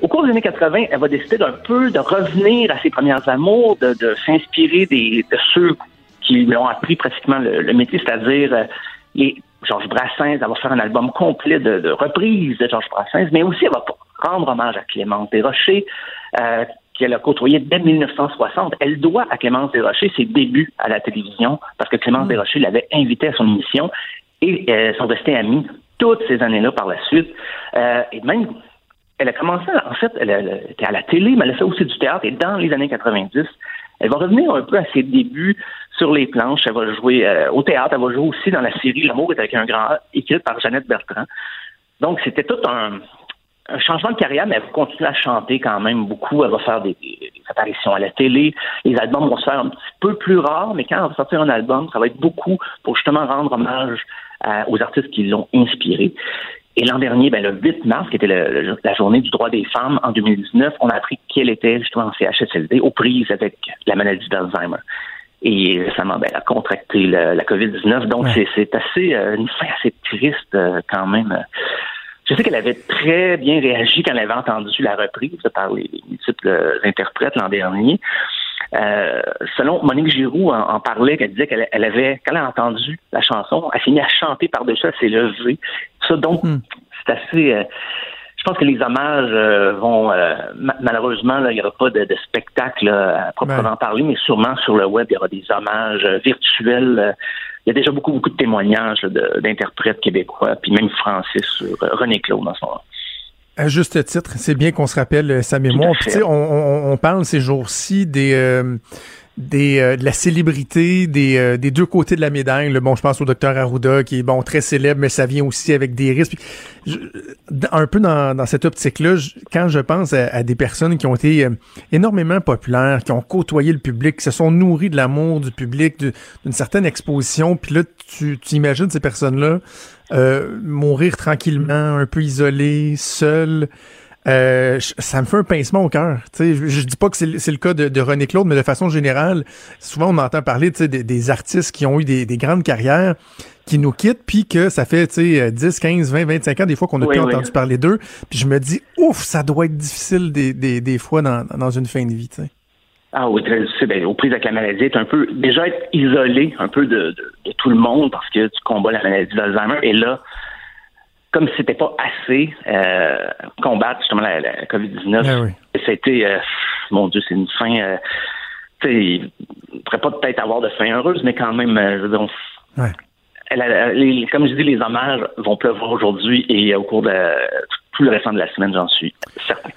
Au cours des années 80, elle va décider d'un peu de revenir à ses premières amours, de, de s'inspirer des, de ceux qui lui ont appris pratiquement le, le métier, c'est-à-dire euh, les Georges Brassens. Elle va faire un album complet de, de reprises de Georges Brassens, mais aussi elle va rendre hommage à Clémence Desrochers, euh, qu'elle a côtoyé dès 1960. Elle doit à Clémence Desrochers ses débuts à la télévision, parce que Clémence Desrochers l'avait invitée à son émission, et euh, sont restés amis toutes ces années-là par la suite. Euh, et même, elle a commencé, en fait, elle, elle était à la télé, mais elle a fait aussi du théâtre, et dans les années 90, elle va revenir un peu à ses débuts sur les planches. Elle va jouer euh, au théâtre. Elle va jouer aussi dans la série L'amour est avec un grand écrite par Jeannette Bertrand. Donc, c'était tout un, un changement de carrière, mais elle va continuer à chanter quand même beaucoup. Elle va faire des, des- apparitions à la télé. Les albums vont se faire un petit peu plus rares, mais quand elle va sortir un album, ça va être beaucoup pour justement rendre hommage à- aux artistes qui l'ont inspiré. Et l'an dernier, ben, le 8 mars, qui était le- la journée du droit des femmes en 2019, on a appris qu'elle était justement en CHSLD aux prises avec la maladie d'Alzheimer. Et récemment, ben, elle a contracté la COVID-19. Donc, c'est- c'est assez euh, une fin assez triste euh, quand même. Je sais qu'elle avait très bien réagi quand elle avait entendu la reprise par les, les multiples interprètes l'an dernier. Euh, selon Monique Giroux en, en parlait, qu'elle disait qu'elle elle avait, quand elle a entendu la chanson, elle finit à chanter par-dessus, elle s'est levée. Ça, donc, c'est assez. euh, je pense que les hommages euh, vont euh, ma- malheureusement là, il n'y aura pas de, de spectacle là, à proprement parler, mais sûrement sur le web il y aura des hommages euh, virtuels. il y a déjà beaucoup beaucoup de témoignages d'interprètes québécois, puis même français sur René Claude dans son À juste titre, c'est bien qu'on se rappelle euh, sa mémoire. Puis, tu sais, on, on- on parle ces jours-ci des, euh, des euh, de la célébrité des, euh, des deux côtés de la médaille. là. Bon, je pense au docteur Arruda qui est bon très célèbre, mais ça vient aussi avec des risques. Je- un peu dans, dans cette optique-là, je- quand je pense à, à des personnes qui ont été énormément populaires, qui ont côtoyé le public, qui se sont nourries de l'amour du public, du- d'une certaine exposition, puis là, tu, tu imagines ces personnes-là euh, mourir tranquillement, un peu isolées, seules. Euh, ça me fait un pincement au cœur. Tu sais, Je, je dis pas que c'est le- cas de, de René Claude, mais de façon générale, souvent on entend parler tu sais, des, des artistes qui ont eu des, des grandes carrières qui nous quittent, puis que ça fait tu sais, 10, 15, 20, 25 ans des fois qu'on n'a Oui, plus oui. entendu parler d'eux. Puis je me dis, ouf, ça doit être difficile des, des, des fois dans, dans une fin de vie. Ah oui, très difficile. Ben, aux prises avec la maladie, être un peu déjà être isolé un peu de, de, de tout le monde parce que tu combats la maladie d'Alzheimer. Et là, comme si c'était pas assez euh, combattre justement la, la COVID-19, Ah oui. et ça a été, euh, mon Dieu, c'est une fin. Euh, tu sais, il ne pourrait pas peut-être avoir de fin heureuse, mais quand même, euh, je veux dire, on- Ouais. elle a- les- comme je dis, les hommages vont pleuvoir aujourd'hui et au cours de tout le restant de la semaine, j'en suis certain.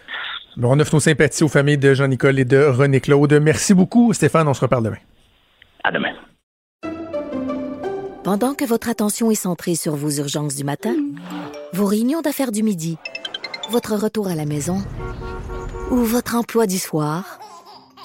Bon, on offre nos sympathies aux familles de Jean-Nicole et de René Claude. Merci beaucoup, Stéphane. On se reparle demain. À demain. Pendant que votre attention est centrée sur vos urgences du matin, vos réunions d'affaires du midi, votre retour à la maison ou votre emploi du soir,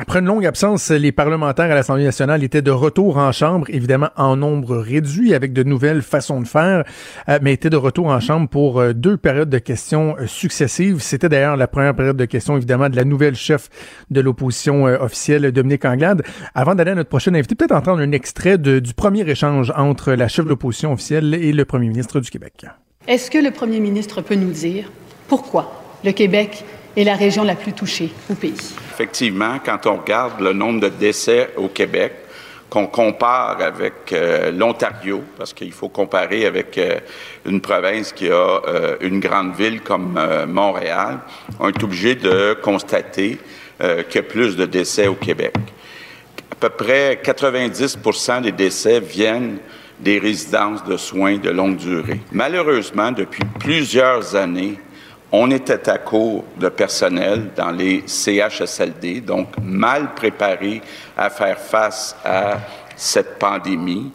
Après une longue absence, les parlementaires à l'Assemblée nationale étaient de retour en chambre, évidemment en nombre réduit, avec de nouvelles façons de faire, euh, mais étaient de retour en chambre pour euh, deux périodes de questions euh, successives. C'était d'ailleurs la première période de questions, évidemment, de la nouvelle chef de l'opposition officielle, Dominique Anglade. Avant d'aller à notre prochaine invité, peut-être entendre un extrait du premier échange entre la chef de l'opposition officielle et le premier ministre du Québec. Est-ce que le premier ministre peut nous dire pourquoi le Québec est la région la plus touchée au pays? Effectivement, quand on regarde le nombre de décès au Québec, qu'on compare avec euh, l'Ontario, parce qu'il faut comparer avec euh, une province qui a euh, une grande ville comme Montréal, on est obligé de constater qu'il y a plus de décès au Québec. À peu près 90% des décès viennent des résidences de soins de longue durée. Malheureusement, depuis plusieurs années, On était à court de personnel dans les CHSLD, donc mal préparés à faire face à cette pandémie.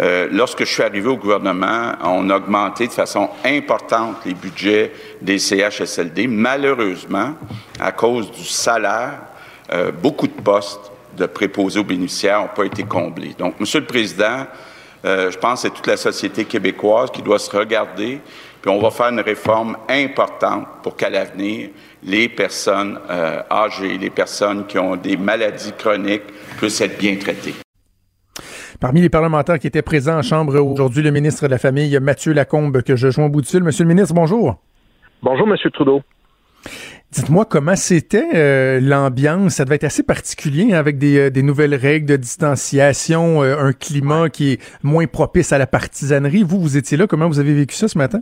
Euh, lorsque je suis arrivé au gouvernement, on a augmenté de façon importante les budgets des CHSLD. Malheureusement, à cause du salaire, euh, beaucoup de postes de préposés aux bénéficiaires n'ont pas été comblés. Donc, Monsieur le Président, euh, je pense que c'est toute la société québécoise qui doit se regarder puis on va faire une réforme importante pour qu'à l'avenir, les personnes euh, âgées, les personnes qui ont des maladies chroniques puissent être bien traitées. Parmi les parlementaires qui étaient présents en Chambre aujourd'hui, le ministre de la Famille, Mathieu Lacombe, que je joins au bout de fil. Monsieur le ministre, bonjour. Bonjour, Monsieur Trudeau. Dites-moi comment c'était euh, l'ambiance. Ça devait être assez particulier hein, avec des, euh, des, nouvelles règles de distanciation, un climat qui est moins propice à la partisanerie. Vous, vous étiez là. Comment vous avez vécu ça ce matin?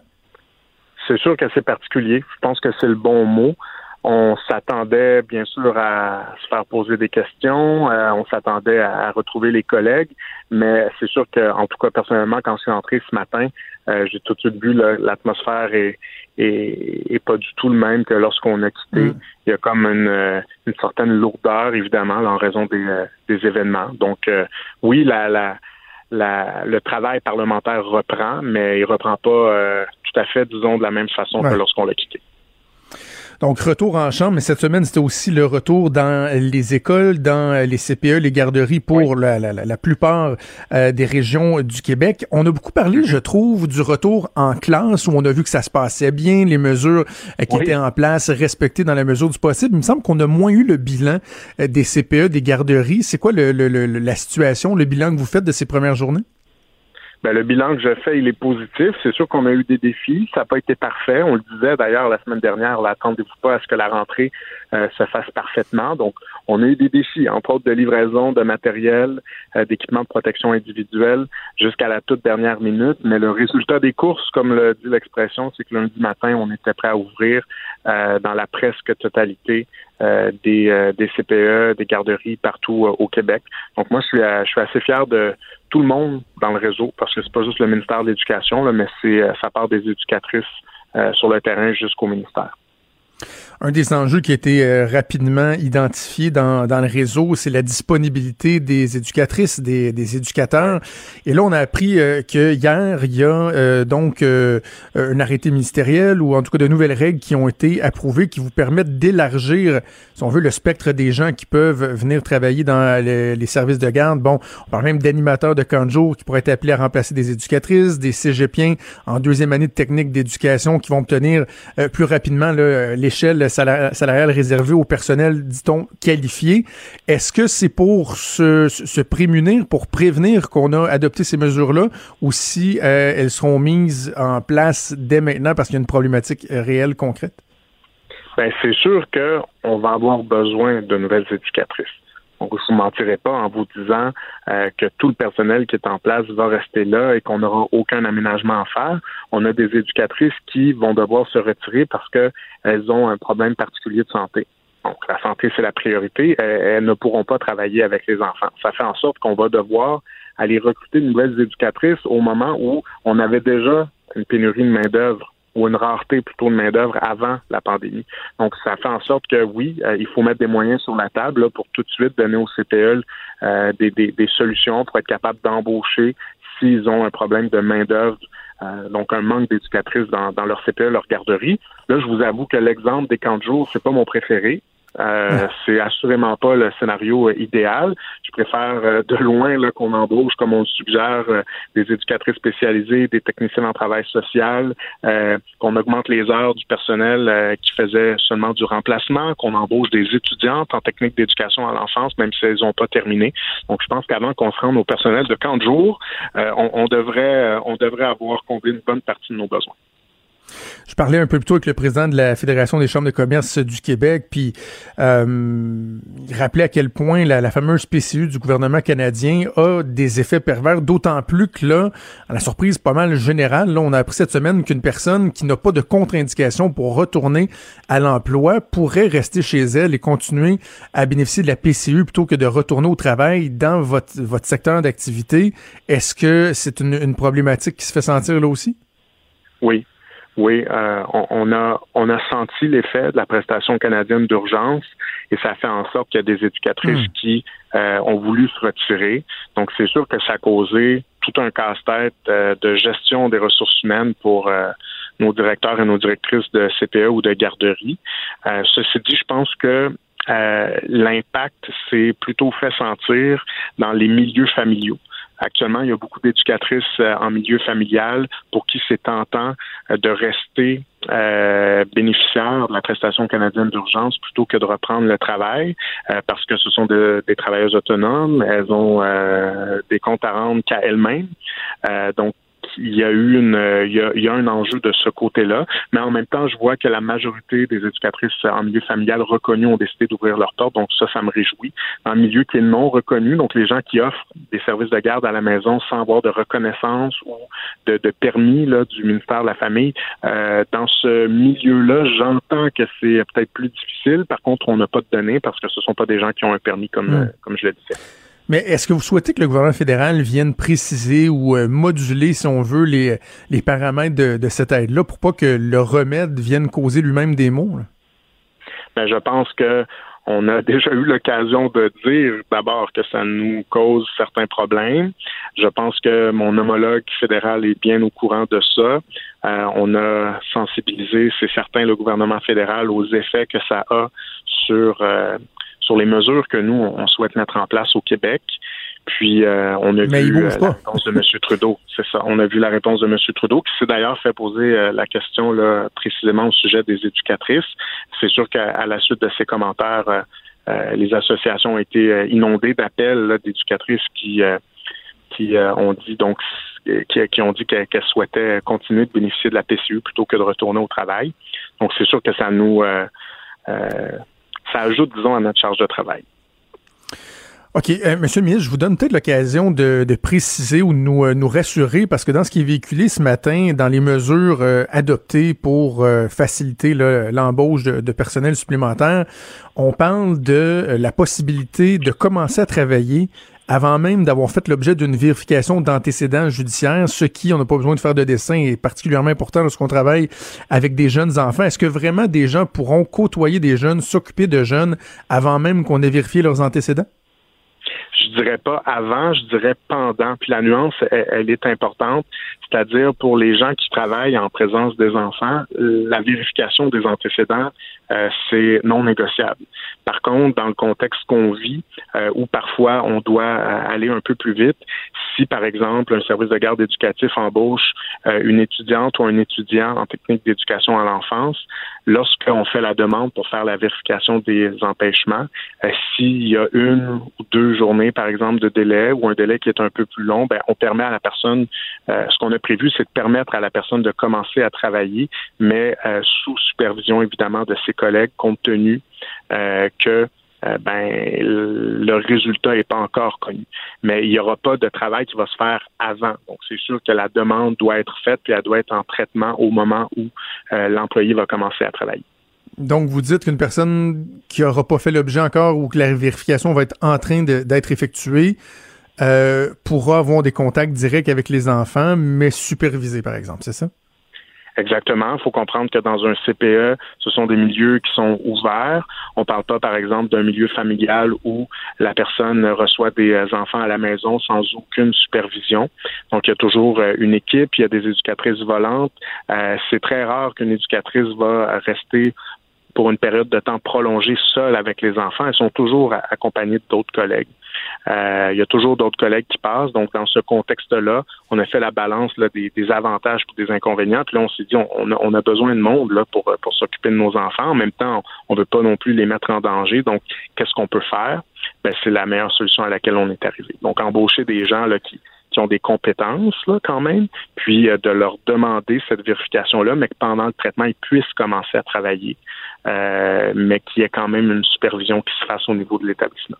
C'est sûr que c'est particulier. Je pense que c'est le bon mot. On s'attendait bien sûr à se faire poser des questions, euh, on s'attendait à retrouver les collègues, mais c'est sûr que, en tout cas personnellement, quand je suis entré ce matin, euh, j'ai tout de suite vu l'atmosphère est, est, pas du tout le même que lorsqu'on a quitté. Mm. Il y a comme une, euh, une certaine lourdeur, évidemment, en raison des, des événements. Donc oui, la, la le travail parlementaire reprend, mais il reprend pas tout à fait, disons, de la même façon que lorsqu'on l'a quitté. Donc, retour en chambre, mais cette semaine, c'était aussi le retour dans les écoles, dans les CPE, les garderies pour la, la, la, plupart euh, des régions du Québec. On a beaucoup parlé, je trouve, du retour en classe où on a vu que ça se passait bien, les mesures euh, qui étaient en place respectées dans la mesure du possible. Il me semble qu'on a moins eu le bilan euh, des CPE, des garderies. C'est quoi le, la situation, le bilan que vous faites de ces premières journées? Ben, le bilan que je fais, il est positif. C'est sûr qu'on a eu des défis. Ça n'a pas été parfait. On le disait d'ailleurs la semaine dernière. Attendez-vous pas à ce que la rentrée euh, se fasse parfaitement. Donc, on a eu des défis, entre autres de livraison de matériel, euh, d'équipement de protection individuelle, jusqu'à la toute dernière minute. Mais le résultat des courses, comme le dit l'expression, c'est que lundi matin, on était prêt à ouvrir euh, dans la presque totalité des, des CPE, des garderies partout au Québec. Donc, moi, je suis, je suis assez fier de tout le monde dans le réseau, parce que c'est pas juste le ministère de l'Éducation, mais c'est euh, ça part des éducatrices euh, sur le terrain jusqu'au ministère. Un des enjeux qui a été euh, rapidement identifié dans, dans le réseau, c'est la disponibilité des éducatrices, des, des éducateurs. Et là, on a appris euh, que hier, il y a euh, donc un arrêté ministériel ou en tout cas de nouvelles règles qui ont été approuvées qui vous permettent d'élargir, si on veut, le spectre des gens qui peuvent venir travailler dans les, services de garde. Bon, on parle même d'animateurs de camp de jour qui pourraient être appelés à remplacer des éducatrices, des cégepiens en deuxième année de technique d'éducation qui vont obtenir plus rapidement l'échelle salariale réservée au personnel, dit-on, qualifié. Est-ce que c'est pour se, prémunir, pour prévenir qu'on a adopté ces mesures-là, ou si euh, elles seront mises en place dès maintenant parce qu'il y a une problématique euh, réelle, concrète? Ben, c'est sûr qu'on va avoir besoin de nouvelles éducatrices. Donc, je ne vous mentirai pas en vous disant euh, que tout le personnel qui est en place va rester là et qu'on n'aura aucun aménagement à faire. On a des éducatrices qui vont devoir se retirer parce qu'elles ont un problème particulier de santé. Donc, la santé, c'est la priorité. Elles, ne pourront pas travailler avec les enfants. Ça fait en sorte qu'on va devoir aller recruter de nouvelles éducatrices au moment où on avait déjà une pénurie de main-d'œuvre ou une rareté plutôt de main-d'œuvre avant la pandémie. Donc, ça fait en sorte que oui, euh, il faut mettre des moyens sur la table pour tout de suite donner aux CPE euh, des, des, des, solutions pour être capable d'embaucher s'ils ont un problème de main-d'œuvre. Euh, donc un manque d'éducatrices dans, dans leur CPE, leur garderie. Là, je vous avoue que l'exemple des camps de jour, c'est pas mon préféré. Euh, c'est assurément pas le scénario euh, idéal. Je préfère euh, de loin là qu'on embauche, comme on le suggère, des éducatrices spécialisées, des techniciens en travail social, qu'on augmente les heures du personnel qui faisait seulement du remplacement, qu'on embauche des étudiantes en technique d'éducation à l'enfance, même si elles n'ont pas terminé. Donc, je pense qu'avant qu'on se rende au personnel de camp de jour, on, on, devrait on devrait avoir comblé une bonne partie de nos besoins. Je parlais un peu plus tôt avec le président de la Fédération des chambres de commerce du Québec, puis euh, il rappelait à quel point la, fameuse PCU du gouvernement canadien a des effets pervers, d'autant plus que là, à la surprise pas mal générale, là, on a appris cette semaine qu'une personne qui n'a pas de contre-indication pour retourner à l'emploi pourrait rester chez elle et continuer à bénéficier de la PCU plutôt que de retourner au travail dans votre, secteur d'activité. Est-ce que c'est une problématique qui se fait sentir là aussi? Oui, oui, euh, on, a on a senti l'effet de la prestation canadienne d'urgence et ça fait en sorte qu'il y a des éducatrices Hmm. qui euh, ont voulu se retirer. Donc c'est sûr que ça a causé tout un casse-tête euh, de gestion des ressources humaines pour euh, nos directeurs et nos directrices de CPE ou de garderie. Euh, ceci dit, je pense que euh, l'impact s'est plutôt fait sentir dans les milieux familiaux. Actuellement, il y a beaucoup d'éducatrices euh, en milieu familial pour qui c'est tentant euh, de rester euh, bénéficiaires de la prestation canadienne d'urgence plutôt que de reprendre le travail euh, parce que ce sont de- des travailleuses autonomes. Elles ont euh, des comptes à rendre qu'à elles-mêmes. Euh, donc, il y a eu une, euh, il y a, il y a un enjeu de ce côté-là, mais en même temps, je vois que la majorité des éducatrices en milieu familial reconnues ont décidé d'ouvrir leur porte, donc ça, ça me réjouit. En milieu qui est non reconnu, donc les gens qui offrent des services de garde à la maison sans avoir de reconnaissance ou de, de permis là, du ministère de la Famille, euh, dans ce milieu-là, j'entends que c'est peut-être plus difficile. Par contre, on n'a pas de données parce que ce sont pas des gens qui ont un permis comme, Hmm. euh, comme je le disais. Mais est-ce que vous souhaitez que le gouvernement fédéral vienne préciser ou euh, moduler, si on veut, les, paramètres de, cette aide-là pour pas que le remède vienne causer lui-même des maux? Ben, je pense que on a [LAUGHS] déjà eu l'occasion de dire d'abord que ça nous cause certains problèmes. Je pense que mon homologue fédéral est bien au courant de ça. Euh, on a sensibilisé, c'est certain, le gouvernement fédéral aux effets que ça a sur euh, sur les mesures que nous on souhaite mettre en place au Québec. Puis euh, on a Mais vu euh, la réponse de M. Trudeau. [LAUGHS] C'est ça. On a vu la réponse de M. Trudeau qui s'est d'ailleurs fait poser euh, la question là, précisément au sujet des éducatrices. C'est sûr qu'à la suite de ces commentaires, les associations ont été inondées d'appels d'éducatrices qui qui ont dit donc qui, qui ont dit qu'elles souhaitaient continuer de bénéficier de la PCU plutôt que de retourner au travail. Donc c'est sûr que ça nous euh, ça ajoute disons à notre charge de travail. OK. Euh, Monsieur le ministre, je vous donne peut-être l'occasion de, préciser ou de nous, euh, nous rassurer, parce que dans ce qui est véhiculé ce matin, dans les mesures euh, adoptées pour faciliter l'embauche de, personnel supplémentaire, on parle de la possibilité de commencer à travailler avant même d'avoir fait l'objet d'une vérification d'antécédents judiciaires, ce qui, on n'a pas besoin de faire de dessin, est particulièrement important lorsqu'on travaille avec des jeunes enfants. Est-ce que vraiment des gens pourront côtoyer des jeunes, s'occuper de jeunes avant même qu'on ait vérifié leurs antécédents? je dirais pas avant, je dirais pendant. Puis la nuance, elle, elle est importante, c'est-à-dire pour les gens qui travaillent en présence des enfants, la vérification des antécédents, c'est non négociable. Par contre, dans le contexte qu'on vit, euh, où parfois on doit euh, aller un peu plus vite, si par exemple un service de garde éducatif embauche euh, une étudiante ou un étudiant en technique d'éducation à l'enfance, lorsqu'on fait la demande pour faire la vérification des empêchements, euh, s'il y a une ou deux journées, par exemple, de délai ou un délai qui est un peu plus long, ben, on permet à la personne, euh, ce qu'on a prévu, c'est de permettre à la personne de commencer à travailler, mais euh, sous supervision évidemment de ses collègues, compte tenu euh, que euh, ben le résultat n'est pas encore connu. Mais il n'y aura pas de travail qui va se faire avant. Donc, c'est sûr que la demande doit être faite puis elle doit être en traitement au moment où euh, l'employé va commencer à travailler. Donc, vous dites qu'une personne qui n'aura pas fait l'objet encore ou que la vérification va être en train d'être effectuée pourra avoir des contacts directs avec les enfants, mais supervisés, par exemple, c'est ça? Exactement. Il faut comprendre que dans un CPE, ce sont des milieux qui sont ouverts. On ne parle pas, par exemple, d'un milieu familial où la personne reçoit des enfants à la maison sans aucune supervision. Donc, il y a toujours une équipe, il y a des éducatrices volantes. Euh, c'est très rare qu'une éducatrice va rester pour une période de temps prolongée seule avec les enfants. Elles sont toujours accompagnées d'autres collègues. Euh, il y a toujours d'autres collègues qui passent. Donc, dans ce contexte-là, on a fait la balance des, avantages et des inconvénients. Puis là, on s'est dit, on, a, on a besoin de monde là, pour, pour s'occuper de nos enfants. En même temps, on ne veut pas non plus les mettre en danger. Donc, qu'est-ce qu'on peut faire? Ben, c'est la meilleure solution à laquelle on est arrivé. Donc, embaucher des gens là, qui, qui ont des compétences là, quand même, puis euh, de leur demander cette vérification-là, mais que pendant le traitement, ils puissent commencer à travailler, euh, mais qu'il y ait quand même une supervision qui se fasse au niveau de l'établissement.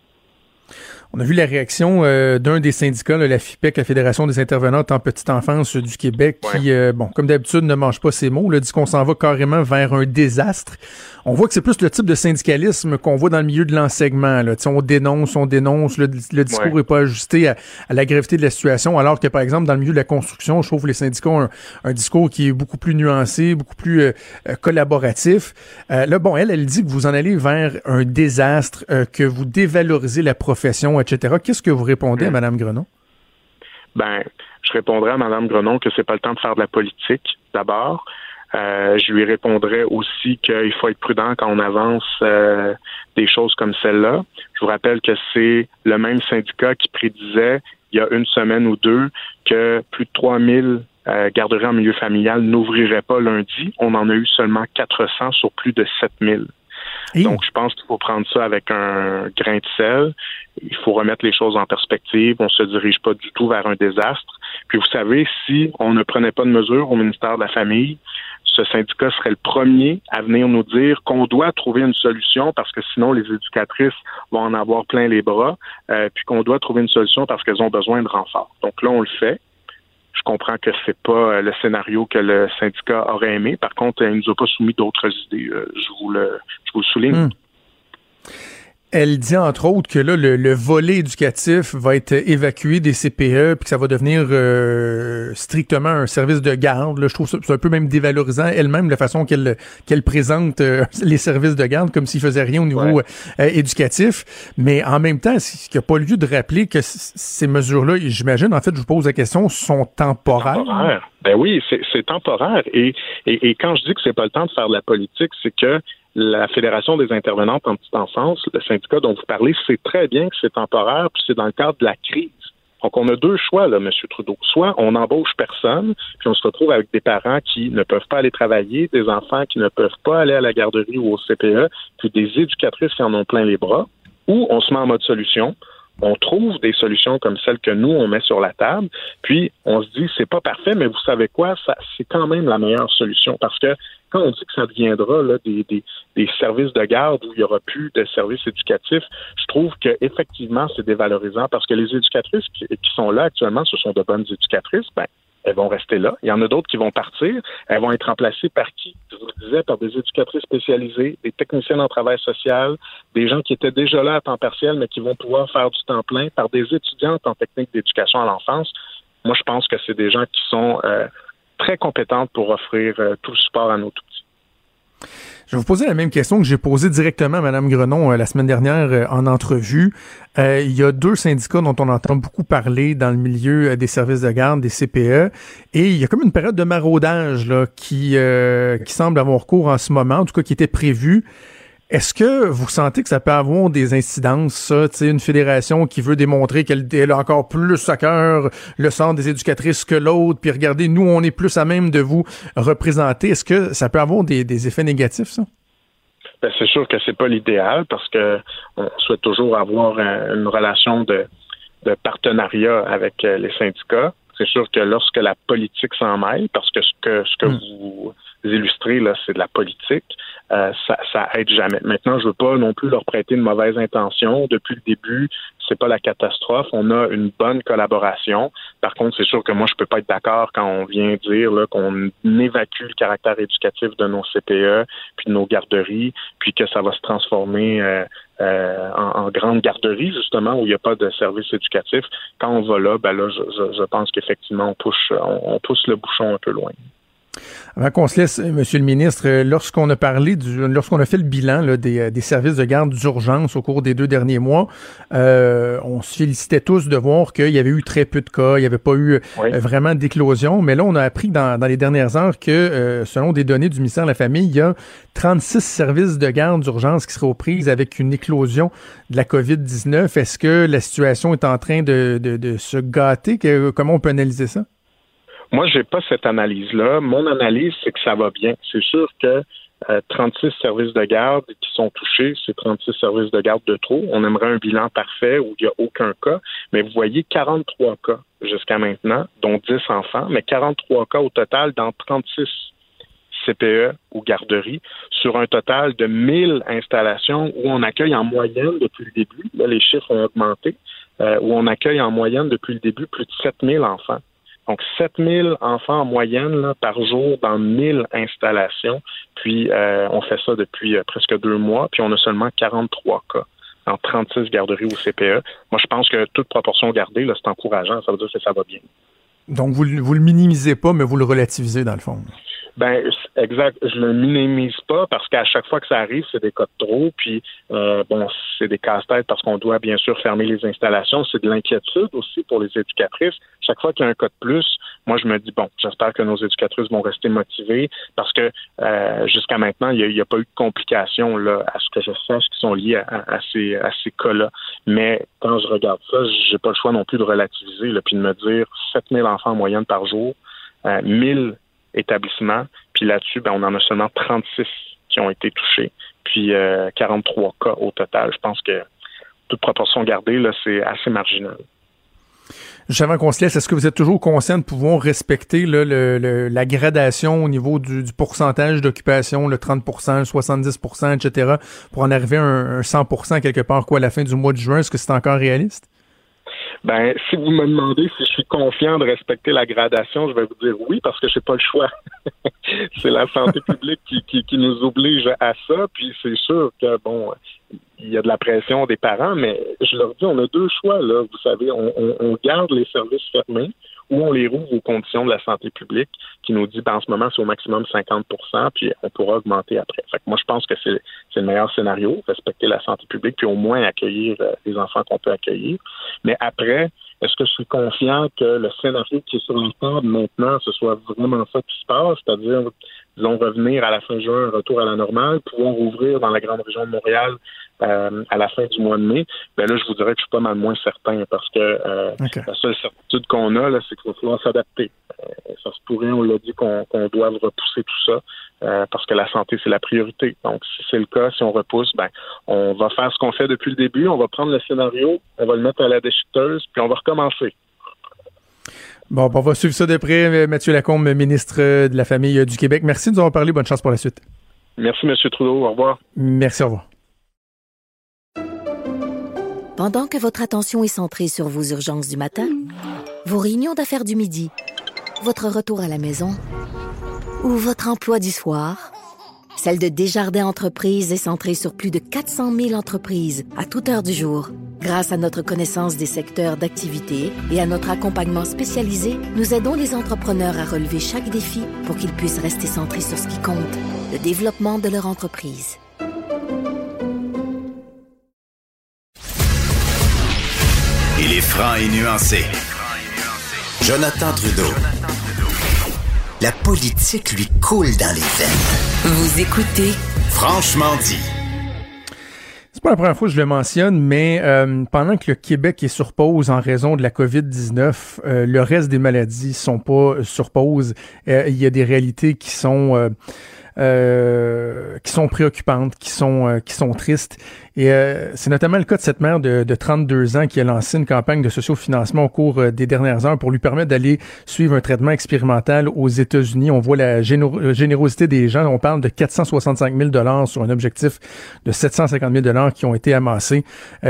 On a vu la réaction euh, d'un des syndicats, là, la FIPEC, la Fédération des intervenantes en petite enfance du Québec, qui, euh, bon, comme d'habitude, ne mange pas ses mots, là, dit qu'on s'en va carrément vers un désastre. On voit que c'est plus le type de syndicalisme qu'on voit dans le milieu de l'enseignement. Là. On dénonce, on dénonce, le, le discours n'est pas ajusté à, à, la gravité de la situation, alors que, par exemple, dans le milieu de la construction, je trouve que les syndicats ont un, un discours qui est beaucoup plus nuancé, beaucoup plus euh, collaboratif. là, bon, elle, elle dit que vous en allez vers un désastre, que vous dévalorisez la profession, etc. Qu'est-ce que vous répondez à Mme Grenon? Ben, je répondrai à Mme Grenon que c'est pas le temps de faire de la politique, d'abord. Euh, je lui répondrai aussi qu'il faut être prudent quand on avance euh, des choses comme celle-là. Je vous rappelle que c'est le même syndicat qui prédisait il y a une semaine ou deux que plus de 3000 euh, garderies en milieu familial n'ouvriraient pas lundi. On en a eu seulement 400 sur plus de 7000. Donc, je pense qu'il faut prendre ça avec un grain de sel. Il faut remettre les choses en perspective. On se dirige pas du tout vers un désastre. Puis, vous savez, si on ne prenait pas de mesures au ministère de la Famille, ce syndicat serait le premier à venir nous dire qu'on doit trouver une solution parce que sinon les éducatrices vont en avoir plein les bras, euh, puis qu'on doit trouver une solution parce qu'elles ont besoin de renfort. Donc là, on le fait. Je comprends que c'est pas euh, le scénario que le syndicat aurait aimé. Par contre, il nous a pas soumis d'autres idées. Euh, je vous le, je vous le souligne. Hmm. Elle dit entre autres que là, le, le, volet éducatif va être évacué des CPE puis que ça va devenir euh, strictement un service de garde. Là, je trouve ça c'est un peu même dévalorisant elle-même la façon qu'elle qu'elle présente euh, [LAUGHS] les services de garde comme s'ils faisaient rien au niveau ouais. euh, éducatif. Mais en même temps, il n'y a pas lieu de rappeler que ces mesures-là, j'imagine, en fait, je vous pose la question, sont temporaires. Temporaire. Ben oui, c'est temporaire. Et, et, et quand je dis que c'est pas le temps de faire de la politique, c'est que la Fédération des intervenantes en petite enfance, le syndicat dont vous parlez, sait très bien que c'est temporaire, puis c'est dans le cadre de la crise. Donc, on a deux choix, là, M. Trudeau. Soit on n'embauche personne, puis on se retrouve avec des parents qui ne peuvent pas aller travailler, des enfants qui ne peuvent pas aller à la garderie ou au CPE, puis des éducatrices qui en ont plein les bras, ou on se met en mode solution, on trouve des solutions comme celles que nous on met sur la table, puis on se dit c'est pas parfait, mais vous savez quoi, ça c'est quand même la meilleure solution. Parce que quand on dit que ça deviendra là, des, des, des services de garde où il y aura plus de services éducatifs, je trouve que effectivement c'est dévalorisant parce que les éducatrices qui, qui sont là actuellement, ce sont de bonnes éducatrices, ben elles vont rester là. Il y en a d'autres qui vont partir. Elles vont être remplacées par qui? Je vous le disais, par des éducatrices spécialisées, des techniciens en travail social, des gens qui étaient déjà là à temps partiel, mais qui vont pouvoir faire du temps plein, par des étudiantes en technique d'éducation à l'enfance. Moi, je pense que c'est des gens qui sont euh, très compétentes pour offrir euh, tout le support à nos tout. Je vais vous poser la même question que j'ai posée directement à Mme Grenon euh, la semaine dernière euh, en entrevue. Euh, il y a deux syndicats dont on entend beaucoup parler dans le milieu des services de garde, des CPE, et il y a comme une période de maraudage là, qui, qui semble avoir cours en ce moment, en tout cas qui était prévue. Est-ce que vous sentez que ça peut avoir des incidences, ça, une fédération qui veut démontrer qu'elle a encore plus à cœur le centre des éducatrices que l'autre, puis regardez, nous, on est plus à même de vous représenter. Est-ce que ça peut avoir des, des effets négatifs, ça? Ben, c'est sûr que c'est pas l'idéal parce que on souhaite toujours avoir un, une relation de, de partenariat avec euh, les syndicats. C'est sûr que lorsque la politique s'en mêle, parce que ce que ce que mm. vous illustrez là, c'est de la politique. Euh, ça, ça aide jamais. Maintenant, je veux pas non plus leur prêter une mauvaise intention. Depuis le début, c'est pas la catastrophe. On a une bonne collaboration. Par contre, c'est sûr que moi, je peux pas être d'accord quand on vient dire qu'on évacue le caractère éducatif de nos CPE, puis de nos garderies, puis que ça va se transformer euh, euh, en, en, grande garderie, justement, où il n'y a pas de service éducatif. Quand on va là, ben là, je, je, je pense qu'effectivement, on pousse, on, on pousse le bouchon un peu loin. Avant qu'on se laisse, Monsieur le ministre, lorsqu'on a parlé du, lorsqu'on a fait le bilan là, des, des, services de garde d'urgence au cours des deux derniers mois, euh, on se félicitait tous de voir qu'il y avait eu très peu de cas, il n'y avait pas eu oui. vraiment d'éclosion. Mais là, on a appris dans, dans les dernières heures que, euh, selon des données du ministère de la Famille, il y a 36 services de garde d'urgence qui seraient aux prises avec une éclosion de la COVID-19. Est-ce que la situation est en train de, de, de se gâter? Comment on peut analyser ça? Moi, j'ai pas cette analyse-là. Mon analyse, c'est que ça va bien. C'est sûr que euh, 36 services de garde qui sont touchés, c'est 36 services de garde de trop. On aimerait un bilan parfait où il n'y a aucun cas, mais vous voyez 43 cas jusqu'à maintenant, dont 10 enfants, mais 43 cas au total dans 36 CPE ou garderies, sur un total de 1000 installations où on accueille en moyenne depuis le début, là les chiffres ont augmenté, euh, où on accueille en moyenne depuis le début plus de 7000 enfants. Donc 7000 enfants en moyenne par jour dans 1000 installations, puis euh, on fait ça depuis euh, presque deux mois, puis on a seulement 43 cas en 36 garderies au CPE. Moi, je pense que toute proportion gardée, c'est encourageant. Ça veut dire que ça va bien. Donc, vous, vous le minimisez pas, mais vous le relativisez dans le fond. Ben, exact. Je le minimise pas parce qu'à chaque fois que ça arrive, c'est des cas de trop. Puis, euh, bon, c'est des casse-têtes parce qu'on doit bien sûr fermer les installations. C'est de l'inquiétude aussi pour les éducatrices. Chaque fois qu'il y a un cas de plus, moi, je me dis, bon, j'espère que nos éducatrices vont rester motivées parce que euh, jusqu'à maintenant, il n'y a, pas eu de complications, là, à ce que je sache, qui sont liées à, ces, à ces cas-là. Mais quand je regarde ça, j'ai pas le choix non plus de relativiser, là, puis de me dire 7000 enfants en moyenne par jour, euh, 1000 établissements. Puis là-dessus, ben, on en a seulement 36 qui ont été touchés, puis 43 euh, cas au total. Je pense que toute proportion gardée, là, c'est assez marginal. Avant qu'on se laisse, est-ce que vous êtes toujours conscient de pouvoir respecter le, la gradation au niveau du, pourcentage d'occupation, le 30 le 70% etc., pour en arriver à un, un 100 quelque part quoi, à la fin du mois de juin? Est-ce que c'est encore réaliste? Ben, si vous me demandez si je suis confiant de respecter la gradation, je vais vous dire oui, parce que j'ai pas le choix. [LAUGHS] c'est la santé [LAUGHS] publique qui, qui, qui, nous oblige à ça. Puis c'est sûr que bon, il y a de la pression des parents, mais je leur dis, on a deux choix là. Vous savez, on, on, on garde les services fermés ou on les rouvre aux conditions de la santé publique qui nous dit ben, en ce moment c'est au maximum 50% puis on pourra augmenter après. Fait que moi je pense que c'est le meilleur scénario, respecter la santé publique puis au moins accueillir euh, les enfants qu'on peut accueillir. Mais après, est-ce que je suis confiant que le scénario qui est sur la table maintenant, ce soit vraiment ça qui se passe, c'est-à-dire disons revenir à la fin juin, retour à la normale, pouvoir rouvrir dans la grande région de Montréal euh, à la fin du mois de mai, ben là, je vous dirais que je suis pas mal moins certain parce que euh, la seule certitude qu'on a, là, c'est qu'il va falloir s'adapter. Euh, ça se pourrait, on l'a dit, qu'on doive repousser tout ça parce que la santé, c'est la priorité. Donc, si c'est le cas, si on repousse, ben, on va faire ce qu'on fait depuis le début, on va prendre le scénario, on va le mettre à la déchiqueteuse, puis on va recommencer. Bon, on va suivre ça de près. Mathieu Lacombe, ministre de la Famille du Québec. Merci de nous avoir parlé. Bonne chance pour la suite. Merci, M. Trudeau. Au revoir. Merci, au revoir. Pendant que votre attention est centrée sur vos urgences du matin, vos réunions d'affaires du midi, votre retour à la maison ou votre emploi du soir, celle de Desjardins Entreprises est centrée sur plus de 400 000 entreprises à toute heure du jour. Grâce à notre connaissance des secteurs d'activité et à notre accompagnement spécialisé, nous aidons les entrepreneurs à relever chaque défi pour qu'ils puissent rester centrés sur ce qui compte, le développement de leur entreprise. Il est franc et nuancé. Jonathan Trudeau. La politique lui coule dans les veines. Vous écoutez Franchement dit. C'est pas la première fois que je le mentionne, mais euh, pendant que le Québec est sur pause en raison de la COVID-19, euh, le reste des maladies sont pas sur pause. Euh, il y a des réalités qui sont euh, qui sont préoccupantes, qui sont, euh, qui sont tristes. Et euh, c'est notamment le cas de cette mère de, de, 32 ans qui a lancé une campagne de sociofinancement au cours des dernières heures pour lui permettre d'aller suivre un traitement expérimental aux États-Unis. On voit la générosité des gens. On parle de 465 000 dollars sur un objectif de 750 000 dollars qui ont été amassés.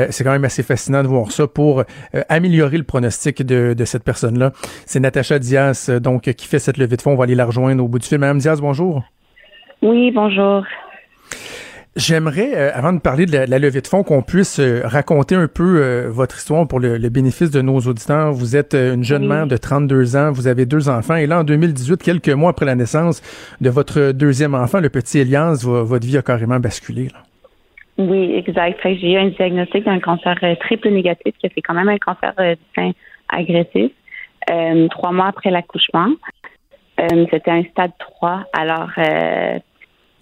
c'est quand même assez fascinant de voir ça pour améliorer le pronostic de, de cette personne-là. C'est Natacha Diaz, donc, qui fait cette levée de fonds. On va aller la rejoindre au bout du fil. Madame Diaz, bonjour. Oui, bonjour. J'aimerais, euh, avant de parler de la, levée de fonds, qu'on puisse euh, raconter un peu euh, votre histoire pour le, bénéfice de nos auditeurs. Vous êtes une jeune mère de 32 ans, vous avez deux enfants, et là, en 2018, quelques mois après la naissance de votre deuxième enfant, le petit Elias, votre vie a carrément basculé. Oui, exact. J'ai eu un diagnostic d'un cancer triple négatif, qui fait quand même un cancer du sein agressif, trois mois après l'accouchement. C'était un stade 3. Alors,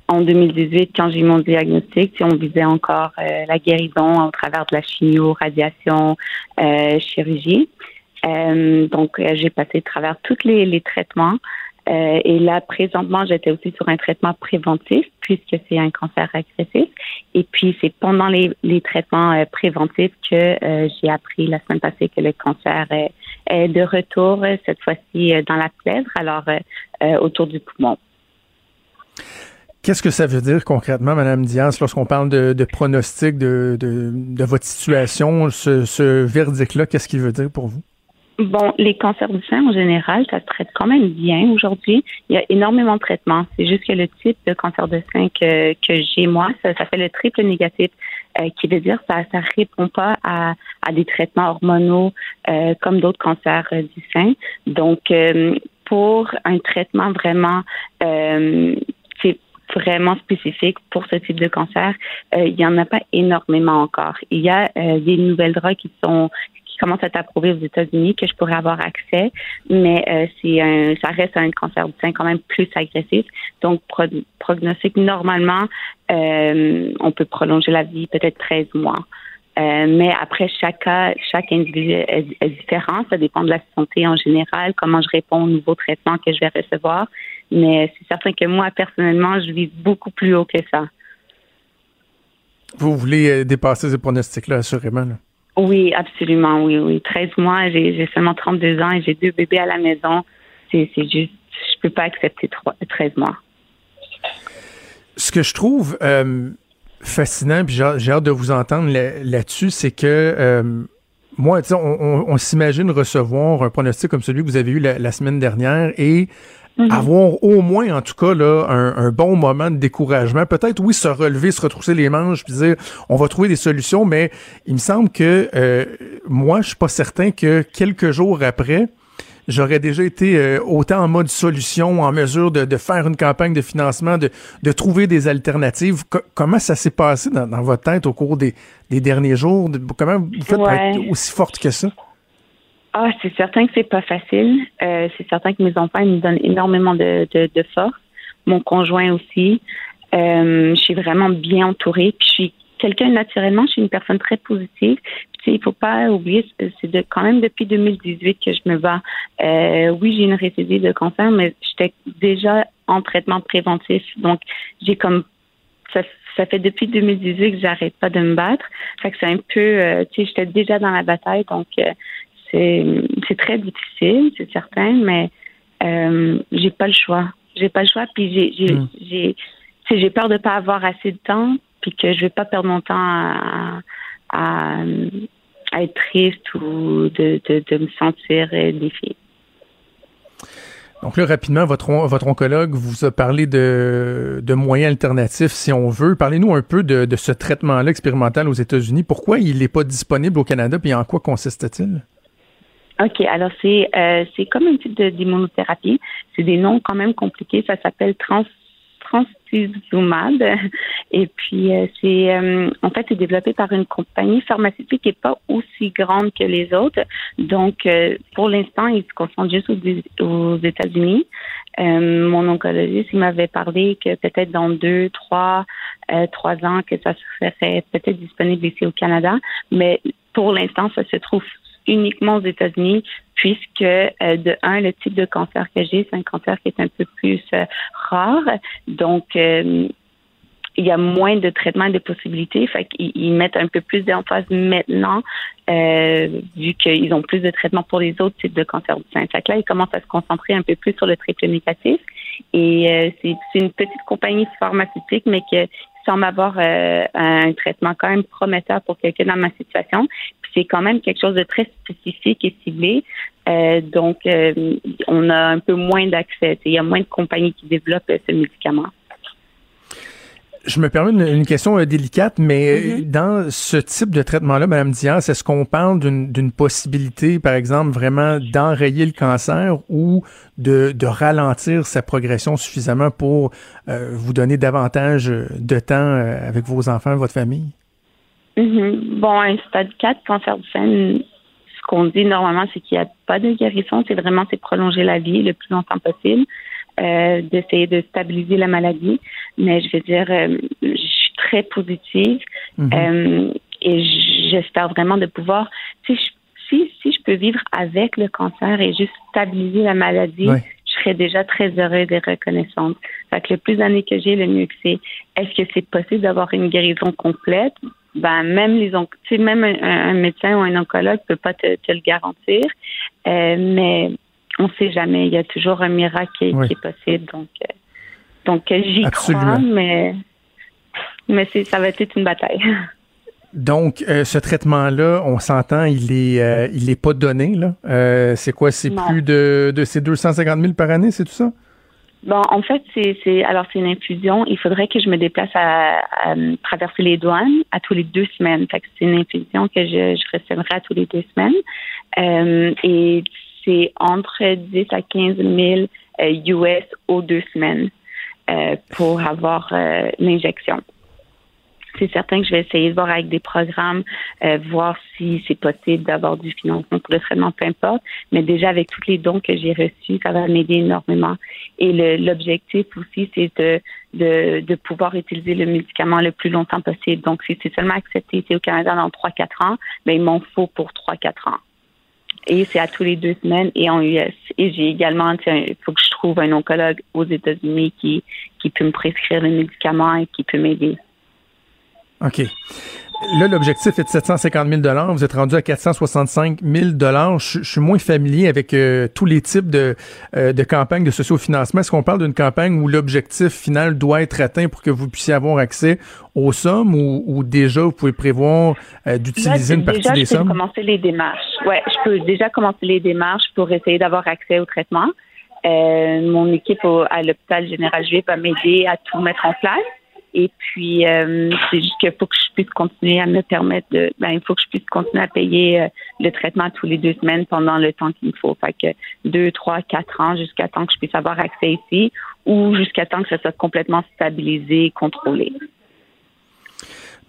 en 2018, quand j'ai eu mon diagnostic, on visait encore euh, la guérison au travers de la chimio, radiation, euh, chirurgie. Euh, donc, j'ai passé à travers tous les, traitements. et là, présentement, j'étais aussi sur un traitement préventif puisque c'est un cancer agressif. Et puis, c'est pendant les, traitements préventifs que j'ai appris la semaine passée que le cancer est de retour, cette fois-ci dans la plèvre, alors autour du poumon. Qu'est-ce que ça veut dire concrètement, Madame Diaz, lorsqu'on parle de, pronostic de, de, votre situation, ce, verdict-là, qu'est-ce qu'il veut dire pour vous? Bon, les cancers du sein en général, ça se traite quand même bien aujourd'hui. Il y a énormément de traitements. C'est juste que le type de cancer de sein que, que j'ai moi, ça, fait le triple négatif, euh, qui veut dire ça ça répond pas à, à des traitements hormonaux euh, comme d'autres cancers euh, du sein. Donc pour un traitement vraiment vraiment spécifique pour ce type de cancer, il y en a pas énormément encore. Il y a des nouvelles drogues qui sont commence à être approuvé aux États-Unis que je pourrais avoir accès, mais euh, c'est un, ça reste un cancer du sein quand même plus agressif. Donc, prognostic, normalement, euh, on peut prolonger la vie peut-être 13 mois. Euh, mais après, chaque cas, chaque individu est, différent. Ça dépend de la santé en général, comment je réponds aux nouveaux traitements que je vais recevoir. Mais c'est certain que moi, personnellement, je vis beaucoup plus haut que ça. Vous voulez dépasser ces pronostics-là, assurément. Là. Oui, absolument, oui, oui. 13 mois, j'ai seulement 32 ans et j'ai deux bébés à la maison. C'est juste, je peux pas accepter 3, 13 mois. Ce que je trouve euh, fascinant, puis j'ai hâte de vous entendre là-dessus, c'est que euh, moi, on, on, on s'imagine recevoir un pronostic comme celui que vous avez eu la semaine dernière et Mhm. Avoir au moins, en tout cas, là, un, bon moment de découragement. Peut-être, oui, se relever, se retrousser les manches, puis dire, on va trouver des solutions, mais il me semble que euh, moi, je suis pas certain que quelques jours après, j'aurais déjà été euh, autant en mode solution, en mesure de, faire une campagne de financement, de, de trouver des alternatives. comment ça s'est passé dans, votre tête au cours des, derniers jours? comment vous faites pour être aussi forte que ça? Ah, c'est certain que c'est pas facile. Euh, c'est certain que mes enfants ils me donnent énormément de, de, force. Mon conjoint aussi. Euh, je suis vraiment bien entourée. Puis je suis quelqu'un naturellement, je suis une personne très positive. Puis, il faut pas oublier, c'est de, quand même depuis 2018 que je me bats. Euh, oui, j'ai une récidive de cancer, mais j'étais déjà en traitement préventif. Donc, j'ai comme ça, ça fait depuis 2018 que j'arrête pas de me battre. Fait que c'est un peu, euh, tu sais, j'étais déjà dans la bataille, donc euh, c'est très difficile, c'est certain, mais euh, j'ai pas le choix. J'ai pas le choix, puis j'ai j'ai hmm. j'ai j'ai peur de pas avoir assez de temps, puis que je vais pas perdre mon temps à, à, être triste ou de, de, de me sentir défiée. Donc là, rapidement, votre, votre oncologue vous a parlé de, de moyens alternatifs, si on veut. Parlez-nous un peu de, de ce traitement-là expérimental aux États-Unis. Pourquoi il n'est pas disponible au Canada, puis en quoi consiste-t-il? OK, alors c'est euh, c'est comme un type d'immunothérapie. C'est des noms quand même compliqués. Ça s'appelle trans. [LAUGHS] Et puis euh, c'est euh, en fait c'est développé par une compagnie pharmaceutique qui n'est pas aussi grande que les autres. Donc euh, pour l'instant, ils se concentrent juste aux, aux États-Unis. mon oncologiste il m'avait parlé que peut-être dans deux, trois, trois ans que ça serait peut-être disponible ici au Canada. Mais pour l'instant, ça se trouve uniquement aux États-Unis, puisque euh, de un, le type de cancer que j'ai, c'est un cancer qui est un peu plus euh, rare. Donc, euh, il y a moins de traitements et de possibilités. Fait qu'ils mettent un peu plus d'emphase maintenant, vu qu'ils ont plus de traitements pour les autres types de cancer du sein. Fait que là, ils commencent à se concentrer un peu plus sur le triple négatif. Et c'est une petite compagnie pharmaceutique, mais qui semble avoir un traitement quand même prometteur pour quelqu'un dans ma situation c'est quand même quelque chose de très spécifique et ciblé. Euh, donc, euh, on a un peu moins d'accès. Il y a moins de compagnies qui développent ce médicament. Je me permets une, question euh, délicate, mais mm-hmm. dans ce type de traitement-là, Mme Diaz, est-ce qu'on parle d'une possibilité, par exemple, vraiment d'enrayer le cancer ou de, ralentir sa progression suffisamment pour vous donner davantage de temps avec vos enfants, votre famille? Mhm. Bon, un stade 4, cancer du sein, ce qu'on dit normalement, c'est qu'il n'y a pas de guérison. C'est vraiment c'est prolonger la vie le plus longtemps possible, euh, d'essayer de stabiliser la maladie. Mais je veux dire, euh, je suis très positive mhm. euh, et j'espère vraiment de pouvoir, si je, si, si je peux vivre avec le cancer et juste stabiliser la maladie, je serais déjà très heureuse et reconnaissante. Fait que le plus d'années que j'ai, le mieux que c'est. Est-ce que c'est possible d'avoir une guérison complète? ben même les même un, médecin ou un oncologue peut pas te, le garantir, euh, mais on sait jamais. Il y a toujours un miracle qui, est possible. Donc, euh, Donc, j'y crois, mais, mais c'est, ça va être une bataille. [LAUGHS] Donc, euh, ce traitement-là, on s'entend, il est, euh, il est pas donné, là. Euh, c'est quoi? C'est plus de, de ces 250 000 par année, c'est tout ça? Bon, en fait, c'est, c'est alors c'est une infusion. Il faudrait que je me déplace à, à, traverser les douanes à tous les deux semaines. Fait que c'est une infusion que je, je recevrai à tous les deux semaines. Et c'est entre 10 à 15 000 euh, US aux deux semaines euh, pour avoir euh, l'injection. C'est certain que je vais essayer de voir avec des programmes, euh, voir si c'est possible d'avoir du financement pour le traitement, peu importe. Mais déjà, avec tous les dons que j'ai reçus, ça va m'aider énormément. Et l'objectif aussi, c'est de, pouvoir utiliser le médicament le plus longtemps possible. Donc, si c'est seulement accepté ici au Canada dans 3-4 ans, ben, il m'en faut pour 3-4 ans. Et c'est à tous les deux semaines et en US. Et j'ai également, il faut que je trouve un oncologue aux États-Unis qui, qui peut me prescrire le médicament et qui peut m'aider. OK. Là, l'objectif est de 750 000 Vous êtes rendu à 465 000 Je, je suis moins familier avec euh, tous les types de, euh, de campagnes de sociofinancement. Est-ce qu'on parle d'une campagne où l'objectif final doit être atteint pour que vous puissiez avoir accès aux sommes ou, ou déjà vous pouvez prévoir euh, d'utiliser une partie déjà, des je peux sommes? commencer les démarches. Ouais, je peux déjà commencer les démarches pour essayer d'avoir accès au traitement. Euh, mon équipe au- à l'hôpital général juif va m'aider à tout mettre en place. Et puis, euh, c'est juste qu'il faut que je puisse continuer à me permettre de, ben, il faut que je puisse continuer à payer euh, le traitement tous les deux semaines pendant le temps qu'il me faut. Fait que deux, trois, quatre ans jusqu'à temps que je puisse avoir accès ici ou jusqu'à temps que ça soit complètement stabilisé et contrôlé.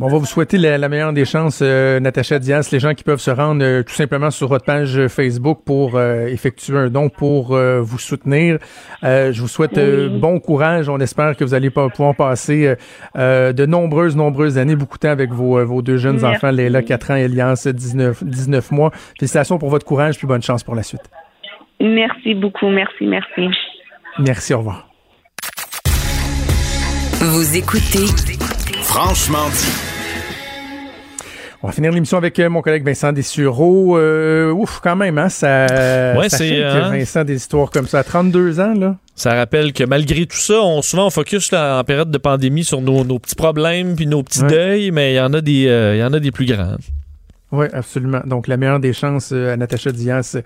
Bon, on va vous souhaiter la, la meilleure des chances, euh, Natacha Diaz. Les gens qui peuvent se rendre euh, tout simplement sur votre page Facebook pour euh, effectuer un don pour euh, vous soutenir. Euh, je vous souhaite euh, Oui. bon courage. On espère que vous allez pas pouvoir passer euh, euh, de nombreuses, nombreuses années, beaucoup de temps avec vos, euh, vos deux jeunes Merci. enfants, Léla, 4 ans, Elias, 19, 19 mois. Félicitations pour votre courage, puis bonne chance pour la suite. Merci beaucoup. Merci, merci. Merci, au revoir. Vous écoutez Franchement dit. On va finir l'émission avec euh, mon collègue Vincent Dessureau. Euh, ouf, quand même, hein, ça, Ouais, ça c'est, shake, hein. Vincent, des histoires comme ça. À 32 ans, là. Ça rappelle que malgré tout ça, on souvent on focus là, en période de pandémie sur nos, nos petits problèmes puis nos petits Ouais. deuils, mais il y en a des euh, il y en a des plus grands. Oui, absolument. Donc, la meilleure des chances euh, à Natacha Diaz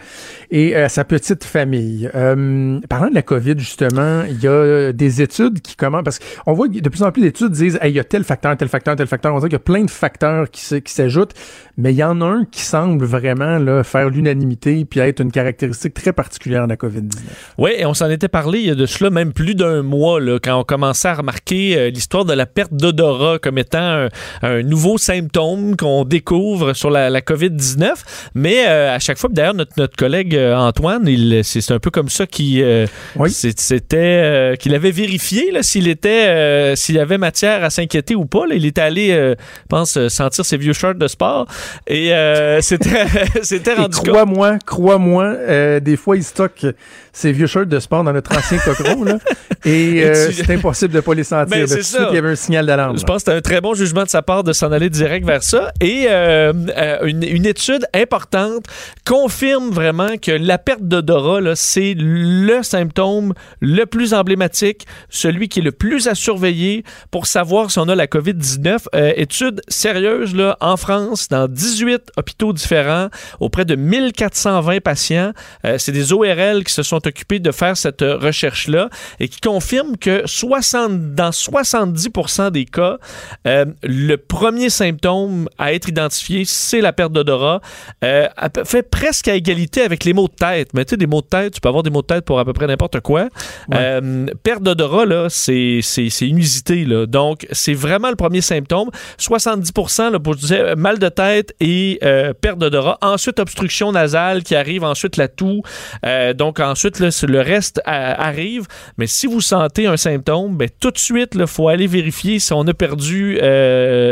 et à sa petite famille. Euh, parlant de la COVID, justement, il y a euh, des études qui commencent, parce qu'on voit de plus en plus d'études disent, hey, il y a tel facteur, tel facteur, tel facteur. On dirait qu'il y a plein de facteurs qui s'ajoutent, mais il y en a un qui semble vraiment faire l'unanimité puis être une caractéristique très particulière de la COVID-19. Oui, et on s'en était parlé il y a de cela même plus d'un mois, là, quand on commençait à remarquer euh, l'histoire de la perte d'odorat comme étant un, un nouveau symptôme qu'on découvre sur la, la COVID-19. Mais euh, à chaque fois, d'ailleurs, notre, notre collègue euh, Antoine, il, c'est, un peu comme ça qu'il, euh, c'était, euh, qu'il avait vérifié là, s'il était, s'il y avait matière à s'inquiéter ou pas. là. Il était allé, je pense, sentir ses vieux shirts de sport et [LAUGHS] c'était, c'était rendu compte. crois-moi, crois-moi, des fois, ils stockent ces vieux shirts de sport dans notre ancien coquereau, là, [LAUGHS] et, Et tu- c'est impossible de pas les sentir. Ben, c'est ça. il y avait un signal d'alarme. Je pense que c'était un très bon jugement de sa part de s'en aller direct vers ça. Et euh, une, étude importante confirme vraiment que la perte d'odorat, c'est le symptôme le plus emblématique, celui qui est le plus à surveiller pour savoir si on a la COVID-19. Euh, étude sérieuse là, en France, dans 18 hôpitaux différents, auprès de 1420 patients. Euh, c'est des ORL qui se sont occupés de faire cette recherche-là et qui confirment que 60, dans 70% des cas, euh, le premier symptôme à être identifié, c'est la perte d'odorat. Euh, fait presque à égalité avec les maux de tête. Mais tu sais, des maux de tête, tu peux avoir des maux de tête pour à peu près n'importe quoi. Euh, perte d'odorat, là, c'est c'est- c'est une usité. Là. Donc, c'est vraiment le premier symptôme. 70%, là, pour, je disais, mal de tête et euh, perte d'odorat. Ensuite, obstruction nasale qui arrive. Ensuite, la toux. Donc, ensuite, là, le reste arrive. Mais si vous sentez un symptôme, ben, tout de suite, il faut aller vérifier si on a perdu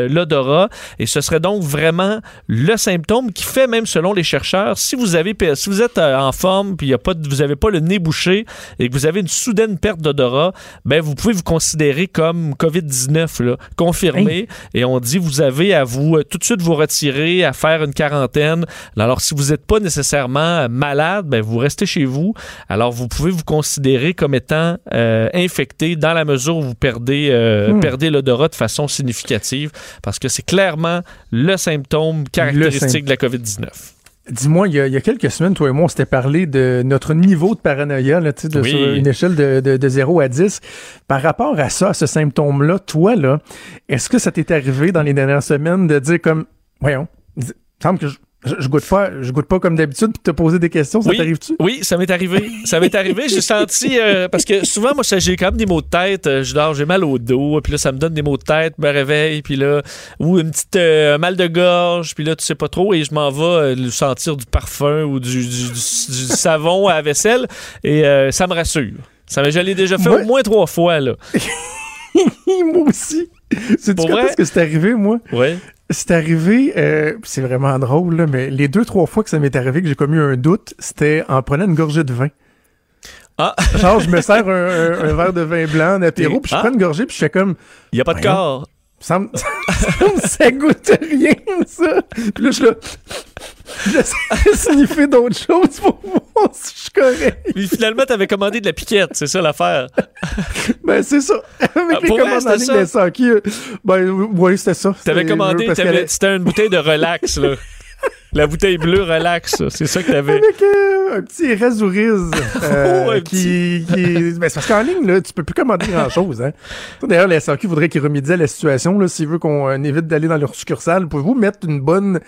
l'odorat. Et ce serait donc vraiment le symptôme qui fait même selon les chercheurs, si vous avez si vous êtes euh, en forme puis y a pas vous n'avez pas le nez bouché et que vous avez une soudaine perte d'odorat, ben vous pouvez vous considérer comme COVID-19 là, confirmé et on dit vous avez à vous euh, tout de suite vous retirer, à faire une quarantaine. Alors si vous n'êtes pas nécessairement euh, malade, ben vous restez chez vous. Alors vous pouvez vous considérer comme étant euh, infecté dans la mesure où vous perdez euh, Hmm. perdez l'odorat de façon significative parce que c'est clairement le symptôme caractéristique de la COVID-19. Dis-moi, il y, a, il y a quelques semaines, toi et moi, on s'était parlé de notre niveau de paranoïa, là, de, Oui. sur une échelle de, de, de 0 à 10. Par rapport à ça, à ce symptôme-là, toi, là, est-ce que ça t'est arrivé dans les dernières semaines de dire comme, voyons, il semble que je, je, je goûte pas, je goûte pas comme d'habitude, puis te poser des questions, ça oui, t'arrive-tu? Oui, ça m'est arrivé. Ça m'est arrivé. J'ai senti. euh, parce que souvent, moi, j'ai quand même des maux de tête. euh, Je dors, j'ai mal au dos. Puis là, ça me donne des maux de tête, me réveille. Puis là, ou une petite euh, mal de gorge. Puis là, tu sais pas trop. Et je m'en vais euh, sentir du parfum ou du, du- du- du savon à la vaisselle. Et euh, ça me rassure. Ça, je l'ai déjà fait au moins trois fois, là. [LAUGHS] moi aussi. [LAUGHS] C'est Pour vrai? est-ce que c'est arrivé, moi? Oui. C'est arrivé, euh, c'est vraiment drôle, là, mais les deux, trois fois que ça m'est arrivé, que j'ai commis un doute, c'était en prenant une gorgée de vin. Ah! Genre, je me sers un, un- un [LAUGHS] verre de vin blanc en apéro, puis je Ah. prends une gorgée, puis je fais comme... Il n'y a pas de corps. [LAUGHS] Ça me, ça goûte rien, ça. Puis là, je suis là... J'essaie sniffer d'autres choses pour voir si je suis correct. Puis finalement, t'avais commandé de la piquette. C'est ça l'affaire. Ben, c'est ça. Avec Ah, les commandes en c'était ligne ça? de SAQ, euh, ben, oui, c'était ça. T'avais commandé, c'était une bouteille de relax, là. [LAUGHS] La bouteille bleue relax, ça. c'est ça que t'avais. Avec euh, un petit rasouriz [LAUGHS] euh, Oh, qui, qui- ben, c'est parce qu'en ligne, là, tu peux plus commander grand-chose. Hein. D'ailleurs, la SAQ voudrait qu'il remédie à la situation. là, S'il veut qu'on euh, évite d'aller dans leur succursale, pouvez-vous mettre une bonne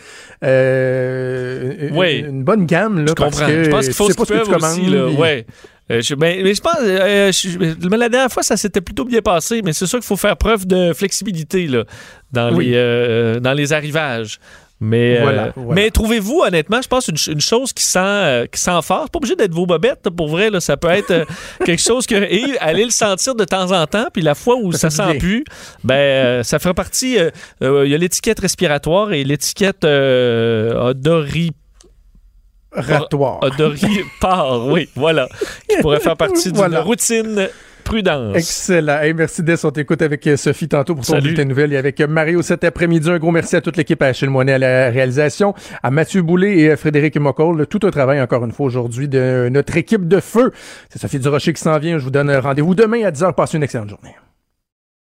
une- Oui. une, bonne gamme là, Je parce comprends. que je pense qu'il faut tu sais qu'ils pas ce que tu peuvent aussi, là. puis- Ouais. Euh, je, ben, mais je pense, euh, je- mais la dernière fois, ça s'était plutôt bien passé, mais c'est sûr qu'il faut faire preuve de flexibilité là, dans, Oui. les, euh, dans les arrivages. Mais, euh, Voilà, voilà. mais trouvez-vous, honnêtement, je pense une, une chose qui sent, euh, qui sent fort? Pas obligé d'être vos bobettes, pour vrai. Là, ça peut être euh, [LAUGHS] quelque chose que. Et aller le sentir de temps en temps. Puis la fois où ça, sent plus, ben, euh, ça fait partie. Il y a l'étiquette respiratoire et l'étiquette odori Ratoire. Odoripare, [LAUGHS] oui, voilà. Qui pourrait faire partie Voilà. d'une routine prudence. Excellent. Hey, merci Des. On t'écoute avec euh, Sophie tantôt pour son bulletin de nouvelles et avec euh, Mario cet après-midi. Un gros merci à toute l'équipe, à Achille Moinet à la réalisation, à Mathieu Boulay et à Frédéric Mocoll. Tout un travail encore une fois aujourd'hui de notre équipe de feu. C'est Sophie Durocher qui s'en vient. Je vous donne rendez-vous demain à 10h. Passez une excellente journée.